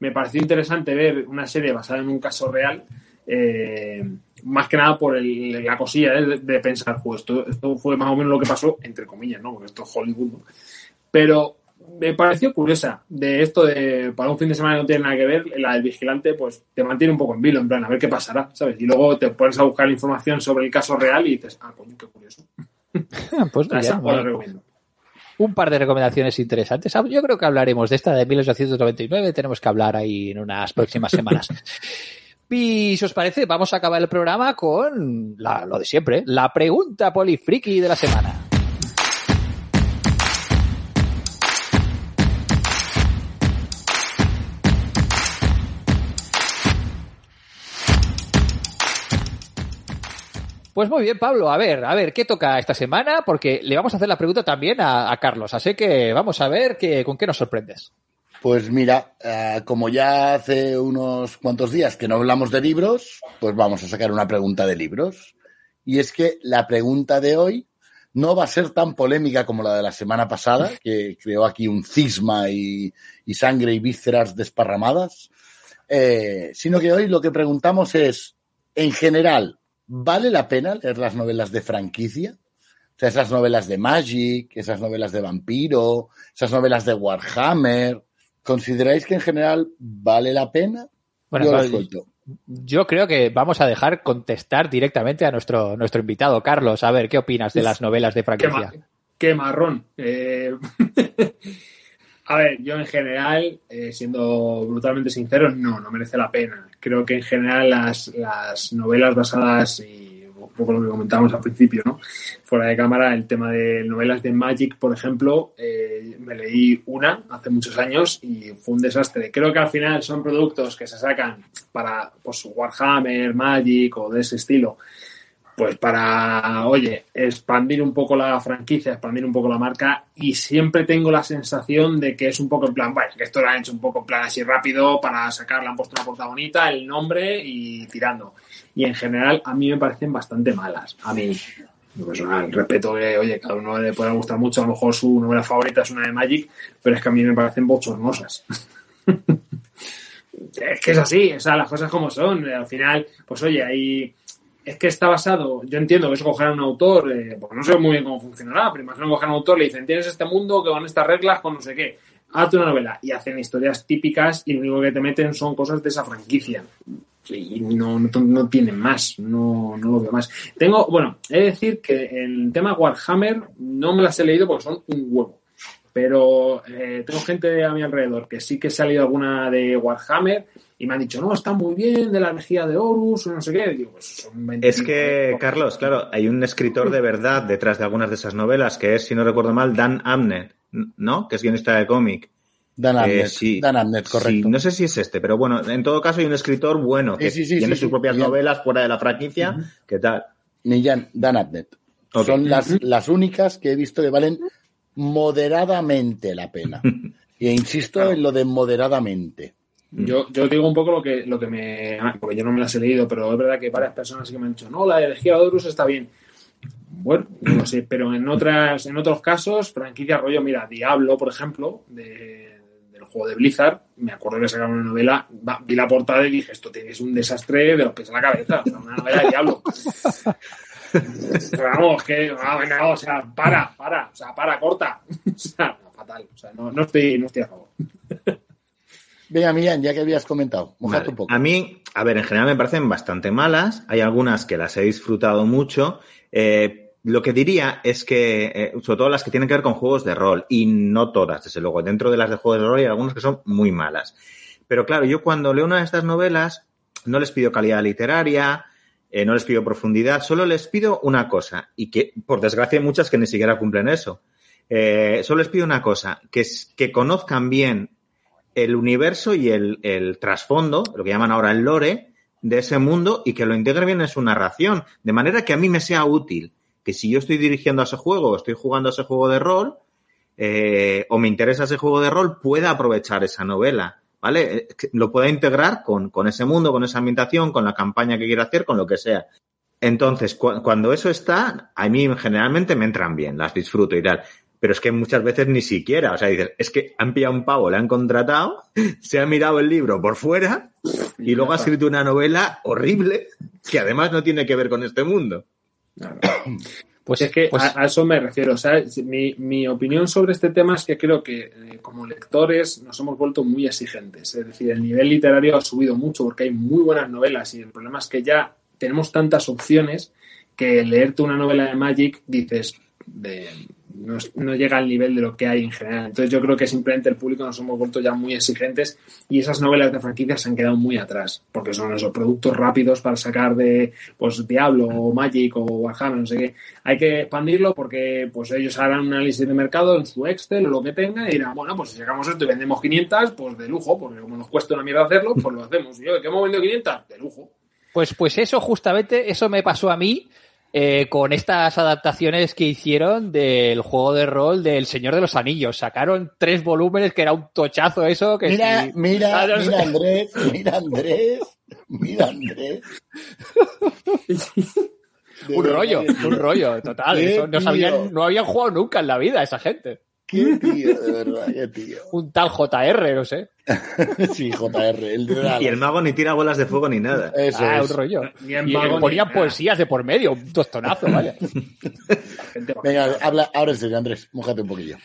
Me pareció interesante ver una serie basada en un caso real. eh, más que nada por el- la cosilla de, de pensar, pues esto, esto fue más o menos lo que pasó, entre comillas, ¿no? Porque esto es Hollywood. ¿no? Pero me pareció curiosa de esto de para un fin de semana que no tiene nada que ver, la del vigilante, pues te mantiene un poco en vilo, en plan, a ver qué pasará, ¿sabes? Y luego te pones a buscar información sobre el caso real y dices, ah, coño, qué curioso. Pues muy Esa bueno, recomiendo. Un par de recomendaciones interesantes. Ah, Yo creo que hablaremos de esta de 1899. Tenemos que hablar ahí en unas próximas semanas. Y si os parece, vamos a acabar el programa con la- lo de siempre, la pregunta polifriki de la semana. Pues muy bien, Pablo. A ver, a ver, ¿qué toca esta semana? Porque le vamos a hacer la pregunta también a, a Carlos. Así que vamos a ver que, con qué nos sorprendes. Pues mira, eh, como ya hace unos cuantos días que no hablamos de libros, pues vamos a sacar una pregunta de libros. Y es que la pregunta de hoy no va a ser tan polémica como la de la semana pasada, que creó aquí un cisma y, y sangre y vísceras desparramadas, eh, sino que hoy lo que preguntamos es, en general, ¿vale la pena leer las novelas de franquicia? O sea, esas novelas de Magic, esas novelas de vampiro, esas novelas de Warhammer. ¿Consideráis que en general vale la pena? Bueno, Yo lo suelto. Yo creo que vamos a dejar contestar directamente a nuestro, nuestro invitado, Carlos. A ver, ¿qué opinas de las novelas de Qué, franquicia? qué marrón. Eh, a ver, yo en general, eh, siendo brutalmente sincero, no, no merece la pena. Creo que en general las, las novelas basadas, y un poco lo que comentábamos al principio, ¿no? Fuera de cámara, el tema de novelas de Magic, por ejemplo, eh, me leí una hace muchos años y fue un desastre. Creo que al final son productos que se sacan para pues, Warhammer, Magic o de ese estilo pues para, oye, expandir un poco la franquicia, expandir un poco la marca y siempre tengo la sensación de que es un poco en plan, vaya, que esto lo han hecho un poco en plan así rápido para sacar, le han puesto una portada bonita, el nombre y tirando. Y en general a mí me parecen bastante malas, a mí. personal, respeto que, oye, cada uno le pueda gustar mucho, a lo mejor su novela favorita es una de Magic, pero es que a mí me parecen bochornosas. es que es así, o sea, las cosas como son. Al final, pues oye, ahí es que está basado, yo entiendo que es coger a un autor, eh, porque no sé muy bien cómo funcionará, pero imagino coger a un autor, le dicen, tienes este mundo que con estas reglas, con no sé qué, hazte una novela, y hacen historias típicas y lo único que te meten son cosas de esa franquicia. Y no, no, no tienen más, no, no lo veo más. Tengo, bueno, he de decir que el tema Warhammer no me las he leído porque son un huevo. Pero eh, tengo gente a mi alrededor que sí que se ha leído alguna de Warhammer y me han dicho, no, está muy bien, de la energía de Horus, o no sé qué. Digo, pues son 20 Es que, Carlos, claro, hay un escritor de verdad detrás de algunas de esas novelas, que es, si no recuerdo mal, Dan Abnett, ¿no? Que es guionista de cómic. Dan Eh, Abnett, sí. Dan Abnett, correcto. Sí, no sé si es este, pero bueno, en todo caso hay un escritor bueno que Sí, sí, sí, tiene sí, sus sí, propias novelas fuera de la franquicia. ¿Qué tal? Millán, Dan Abnett. Son las, las únicas que he visto que valen moderadamente la pena. Y insisto en lo de moderadamente. Yo, yo digo un poco lo que, lo que me. Porque yo no me las he leído, pero es verdad que varias personas sí que me han dicho, no, la energía de Horus está bien. Bueno, no sé, pero en otras, en otros casos, franquicia rollo, mira, Diablo, por ejemplo, de- del juego de Blizzard, me acuerdo que sacaron una novela, vi la portada y dije, esto es un desastre de los pies a la cabeza, o sea, una novela de diablo. Pero vamos, que, ah, o sea, para, para, o sea, para, corta. O sea, fatal, o sea, no, no, estoy, no estoy a favor. Venga, Millán, ya que habías comentado, mojate Vale. un poco. A mí, a ver, en general me parecen bastante malas. Hay algunas que las he disfrutado mucho. Eh, lo que diría es que, eh, sobre todo las que tienen que ver con juegos de rol, y no todas, desde luego. Dentro de las de juegos de rol hay algunas que son muy malas. Pero claro, yo cuando leo una de estas novelas, no les pido calidad literaria, eh, no les pido profundidad, solo les pido una cosa, y que, por desgracia, hay muchas que ni siquiera cumplen eso. Eh, solo les pido una cosa, que es que conozcan bien el universo y el, el trasfondo, lo que llaman ahora el lore, de ese mundo y que lo integre bien en su narración, de manera que a mí me sea útil. Que si yo estoy dirigiendo a ese juego o estoy jugando a ese juego de rol, eh, o me interesa ese juego de rol, pueda aprovechar esa novela, ¿vale? Eh, Lo pueda integrar con, con ese mundo, con esa ambientación, con la campaña que quiera hacer, con lo que sea. Entonces, cu- cuando eso está, a mí generalmente me entran bien, las disfruto y tal. Pero es que muchas veces ni siquiera, o sea, dices, es que han pillado un pavo, le han contratado, se ha mirado el libro por fuera y luego ha escrito una novela horrible que además no tiene que ver con este mundo. Pues, es que pues- a, a eso me refiero. O sea, mi, mi opinión sobre este tema es que creo que eh, como lectores nos hemos vuelto muy exigentes. Es decir, el nivel literario ha subido mucho porque hay muy buenas novelas y el problema es que ya tenemos tantas opciones que leerte una novela de Magic dices, de- no, llega al nivel de lo que hay en general. Entonces yo creo que simplemente el público nos hemos vuelto ya muy exigentes y esas novelas de franquicias se han quedado muy atrás porque son esos productos rápidos para sacar de pues Diablo o Magic o Warhammer, no sé qué. Hay que expandirlo porque pues ellos harán un análisis de mercado en su Excel o lo que tengan y dirán, bueno, pues si sacamos esto y vendemos 500, pues de lujo, porque como nos cuesta una mierda hacerlo, pues lo hacemos. Y yo, ¿qué hemos vendido 500? De lujo. Pues, pues eso, justamente, eso me pasó a mí eh, con estas adaptaciones que hicieron del juego de rol del Señor de los Anillos. Sacaron tres volúmenes que era un tochazo eso. Que Mira, sí. mira, Ah, mira Andrés, mira Andrés, mira Andrés. Un rollo, un rollo, total. Eso no, sabían, no habían jugado nunca en la vida esa gente. Qué tío, de verdad, qué tío. Un tal JR, no sé. Sí, JR, el de la- Y el mago ni tira bolas de fuego ni nada. Eso ah, es. un rollo. Ni Y ni poesías de por medio, un tostonazo, vaya. Venga, habla, ahora en serio, Andrés, mójate un poquillo.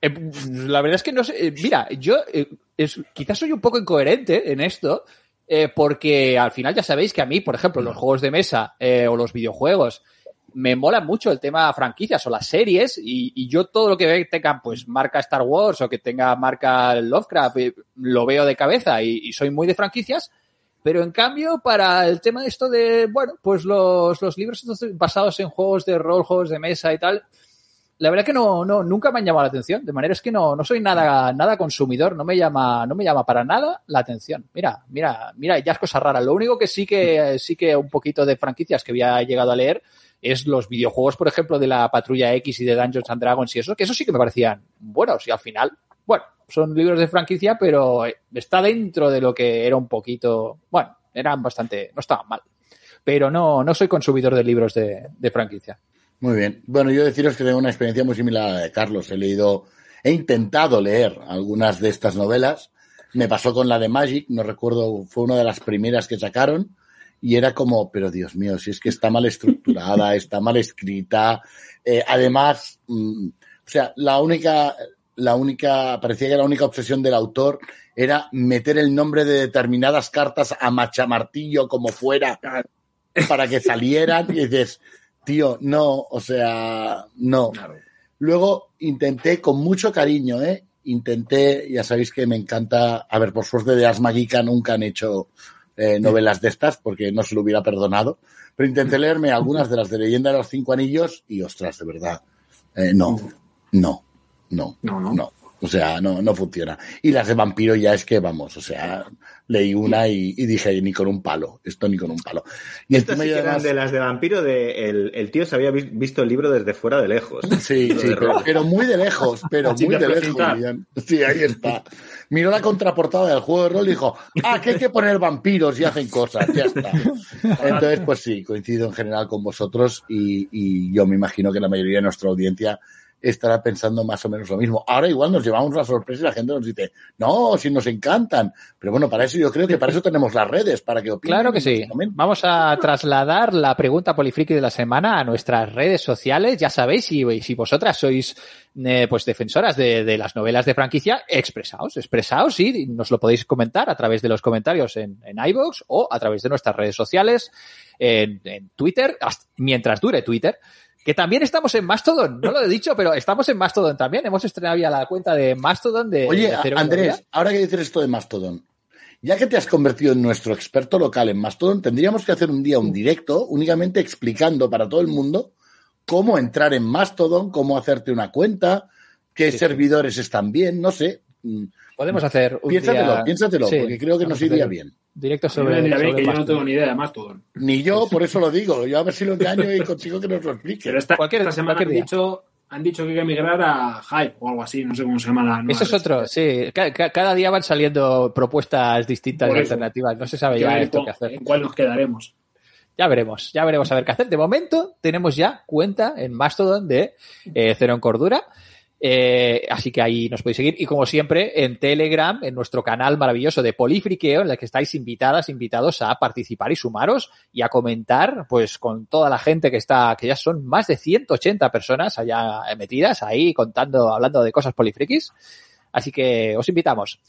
Eh, la verdad es que no sé. eh, mira, yo eh, es- quizás soy un poco incoherente en esto, eh, porque al final ya sabéis que a mí, por ejemplo, los juegos de mesa eh, o los videojuegos me mola mucho el tema franquicias o las series y, y yo todo lo que tenga pues marca Star Wars o que tenga marca Lovecraft eh, lo veo de cabeza y, y soy muy de franquicias. Pero en cambio, para el tema de esto de, bueno, pues los, los libros basados en juegos de rol, juegos de mesa y tal, la verdad que no, no, nunca me han llamado la atención. De manera es que no, no soy nada, nada consumidor, no me llama, no me llama para nada la atención. Mira, mira, mira, ya es cosa rara. Lo único que sí que, sí que un poquito de franquicias que había llegado a leer es los videojuegos, por ejemplo, de la Patrulla X y de Dungeons and Dragons y eso, que eso sí que me parecían buenos y al final, bueno, son libros de franquicia, pero está dentro de lo que era un poquito, bueno, eran bastante, no estaban mal. Pero no, no soy consumidor de libros de, de franquicia. Muy bien. Bueno, yo deciros que tengo una experiencia muy similar a la de Carlos. He leído, he intentado leer algunas de estas novelas. Me pasó con la de Magic, no recuerdo, fue una de las primeras que sacaron. Y era como, pero Dios mío, si es que está mal estructurada, está mal escrita. Eh, además, mm, o sea, la única, la única, parecía que la única obsesión del autor era meter el nombre de determinadas cartas a machamartillo como fuera para que salieran y dices, tío, no, o sea, no. claro. Luego intenté con mucho cariño, ¿eh? Intenté, ya sabéis que me encanta, a ver, por suerte de Asma Geeka nunca han hecho eh, novelas de estas porque no se lo hubiera perdonado, pero intenté leerme algunas de las de Leyenda de los Cinco Anillos y ostras, de verdad, eh, no, no, no, No, no. no. O sea, no, no funciona. Y las de vampiro ya es que, vamos, o sea, leí una y, y dije, ni con un palo, esto ni con un palo. Y encima sí que eran además- de las de vampiro, de el, el tío se había vi- visto el libro desde fuera de lejos. Sí, sí, pero, muy de lejos, pero muy de lejos. Sí, ahí está. Miró la contraportada del juego de rol y dijo, ah, que hay que poner vampiros y hacen cosas, ya está. Entonces, pues sí, coincido en general con vosotros y, y yo me imagino que la mayoría de nuestra audiencia estará pensando más o menos lo mismo. Ahora igual nos llevamos la sorpresa y la gente nos dice, no, si nos encantan. Pero bueno, para eso yo creo que para eso tenemos las redes, para que opinen. Claro que sí. Vamos a trasladar la pregunta polifriki de la semana a nuestras redes sociales. Ya sabéis, si, si vosotras sois eh, pues defensoras de, de, las novelas de franquicia, expresaos, expresaos y nos lo podéis comentar a través de los comentarios en, en iVoox o a través de nuestras redes sociales, en, en Twitter, hasta, mientras dure Twitter que también estamos en Mastodon, no lo he dicho, pero estamos en Mastodon también. Hemos estrenado ya la cuenta de Mastodon de. Oye, de Andrés, ahora que dices esto de Mastodon, ya que te has convertido en nuestro experto local en Mastodon, tendríamos que hacer un día un directo únicamente explicando para todo el mundo cómo entrar en Mastodon, cómo hacerte una cuenta, qué sí, servidores sí. están bien, no sé. Podemos hacer un piénsatelo, día... piénsatelo, sí, porque creo que nos iría bien. Directo sobre, sobre que yo no tengo ni idea de Mastodon. Ni yo, por eso lo digo. Yo a ver si lo engaño y consigo que nos lo explique. Pero esta, Cualquier- esta semana cualquier han dicho, han dicho que hay que migrar a Hype o algo así, no sé cómo se llama la nueva Eso es otro, sí. Ca- ca- Cada día van saliendo propuestas distintas y alternativas. No se sabe que ya esto qué hacer. en cuál nos quedaremos. Ya veremos, ya veremos a ver qué hacer. De momento tenemos ya cuenta en Mastodon de eh, Cero en Cordura. Eh, así que ahí nos podéis seguir. Y como siempre, en Telegram, en nuestro canal maravilloso de Polifriqueo, en el que estáis invitadas, invitados a participar y sumaros y a comentar, pues con toda la gente que está, que ya son más de 180 personas allá metidas ahí contando, hablando de cosas polifriquis. Así que os invitamos.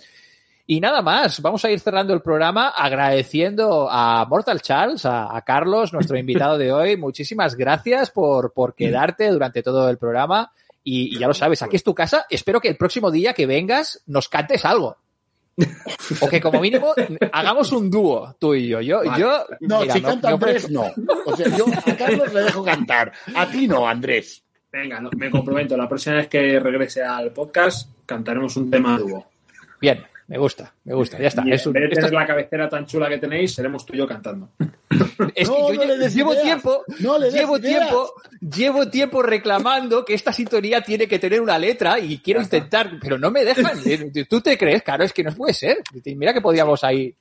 Y nada más, vamos a ir cerrando el programa agradeciendo a Mortal Charles, a, a Carlos, nuestro invitado de hoy. Muchísimas gracias por, por quedarte durante todo el programa. Y, y ya lo sabes, aquí es tu casa. Espero que el próximo día que vengas nos cantes algo. O que como mínimo hagamos un dúo, tú y yo. Yo, Vale. yo No, mira, si no- canta Andrés, no. O sea, yo a Carlos le dejo cantar. A ti no, Andrés. Venga, no, me comprometo. La próxima vez que regrese al podcast, cantaremos un tema dúo. Bien, me gusta, me gusta. Ya está. Y Es en un- vez de esto tener la cabecera tan chula que tenéis, seremos tú y yo cantando. Es No, que yo no le llevo ideas. tiempo, No le llevo ideas. tiempo, llevo tiempo reclamando que esta sintonía tiene que tener una letra y quiero intentar, pero no me dejan. Eh, ¿Tú te crees? Claro, es que no puede ser. Mira que podíamos ahí.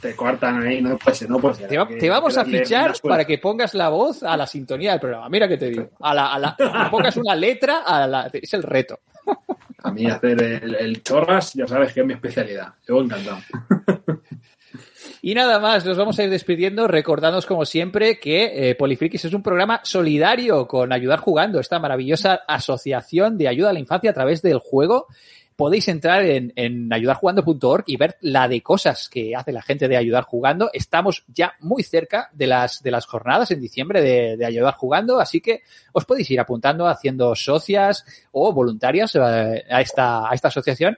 Te cortan ahí, no puede ser, no puede ser. Te, va- Que- te vamos a fichar para que pongas la voz a la sintonía del programa. Mira que te digo. A la, a la, pongas una letra a la, es el reto. A mí hacer el, el chorras, ya sabes que es mi especialidad. Yo encantado. Y nada más, nos vamos a ir despidiendo, recordándonos como siempre que eh, es un programa solidario con Ayudar Jugando, esta maravillosa asociación de ayuda a la infancia a través del juego. Podéis entrar en, en ayudarjugando.org y ver la de cosas que hace la gente de Ayudar Jugando. Estamos ya muy cerca de las, de las jornadas en diciembre de, Ayudar Jugando, así que os podéis ir apuntando haciendo socias o voluntarias eh, a, esta, a esta asociación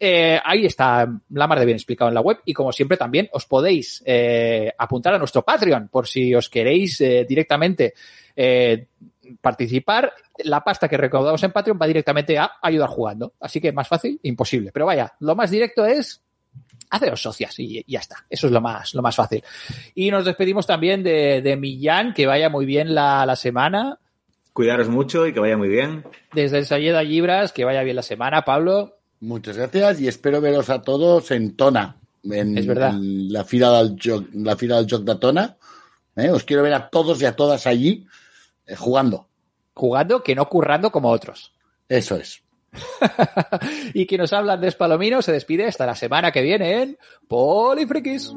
eh, ahí está la mar de bien explicado en la web y como siempre también os podéis eh, apuntar a nuestro Patreon por si os queréis directamente participar. La pasta que recaudamos en Patreon va directamente a ayudar jugando. Así que más fácil, imposible. Pero vaya, lo más directo es haceros socias y, y ya está. Eso es lo más, lo más fácil. Y nos despedimos también de, de Millán, que vaya muy bien la, la semana. Cuidaros mucho y que vaya muy bien. Desde el Sayeda Libras, que vaya bien la semana, Pablo. Muchas gracias y espero veros a todos en Tona. En, Es verdad. en la fira del Joc, la del Joc de Tona. ¿eh? Os quiero ver a todos y a todas allí jugando. Jugando, que no currando como otros. Eso es. y quien nos habla Andrés Palomino se despide hasta la semana que viene en Polifrikis.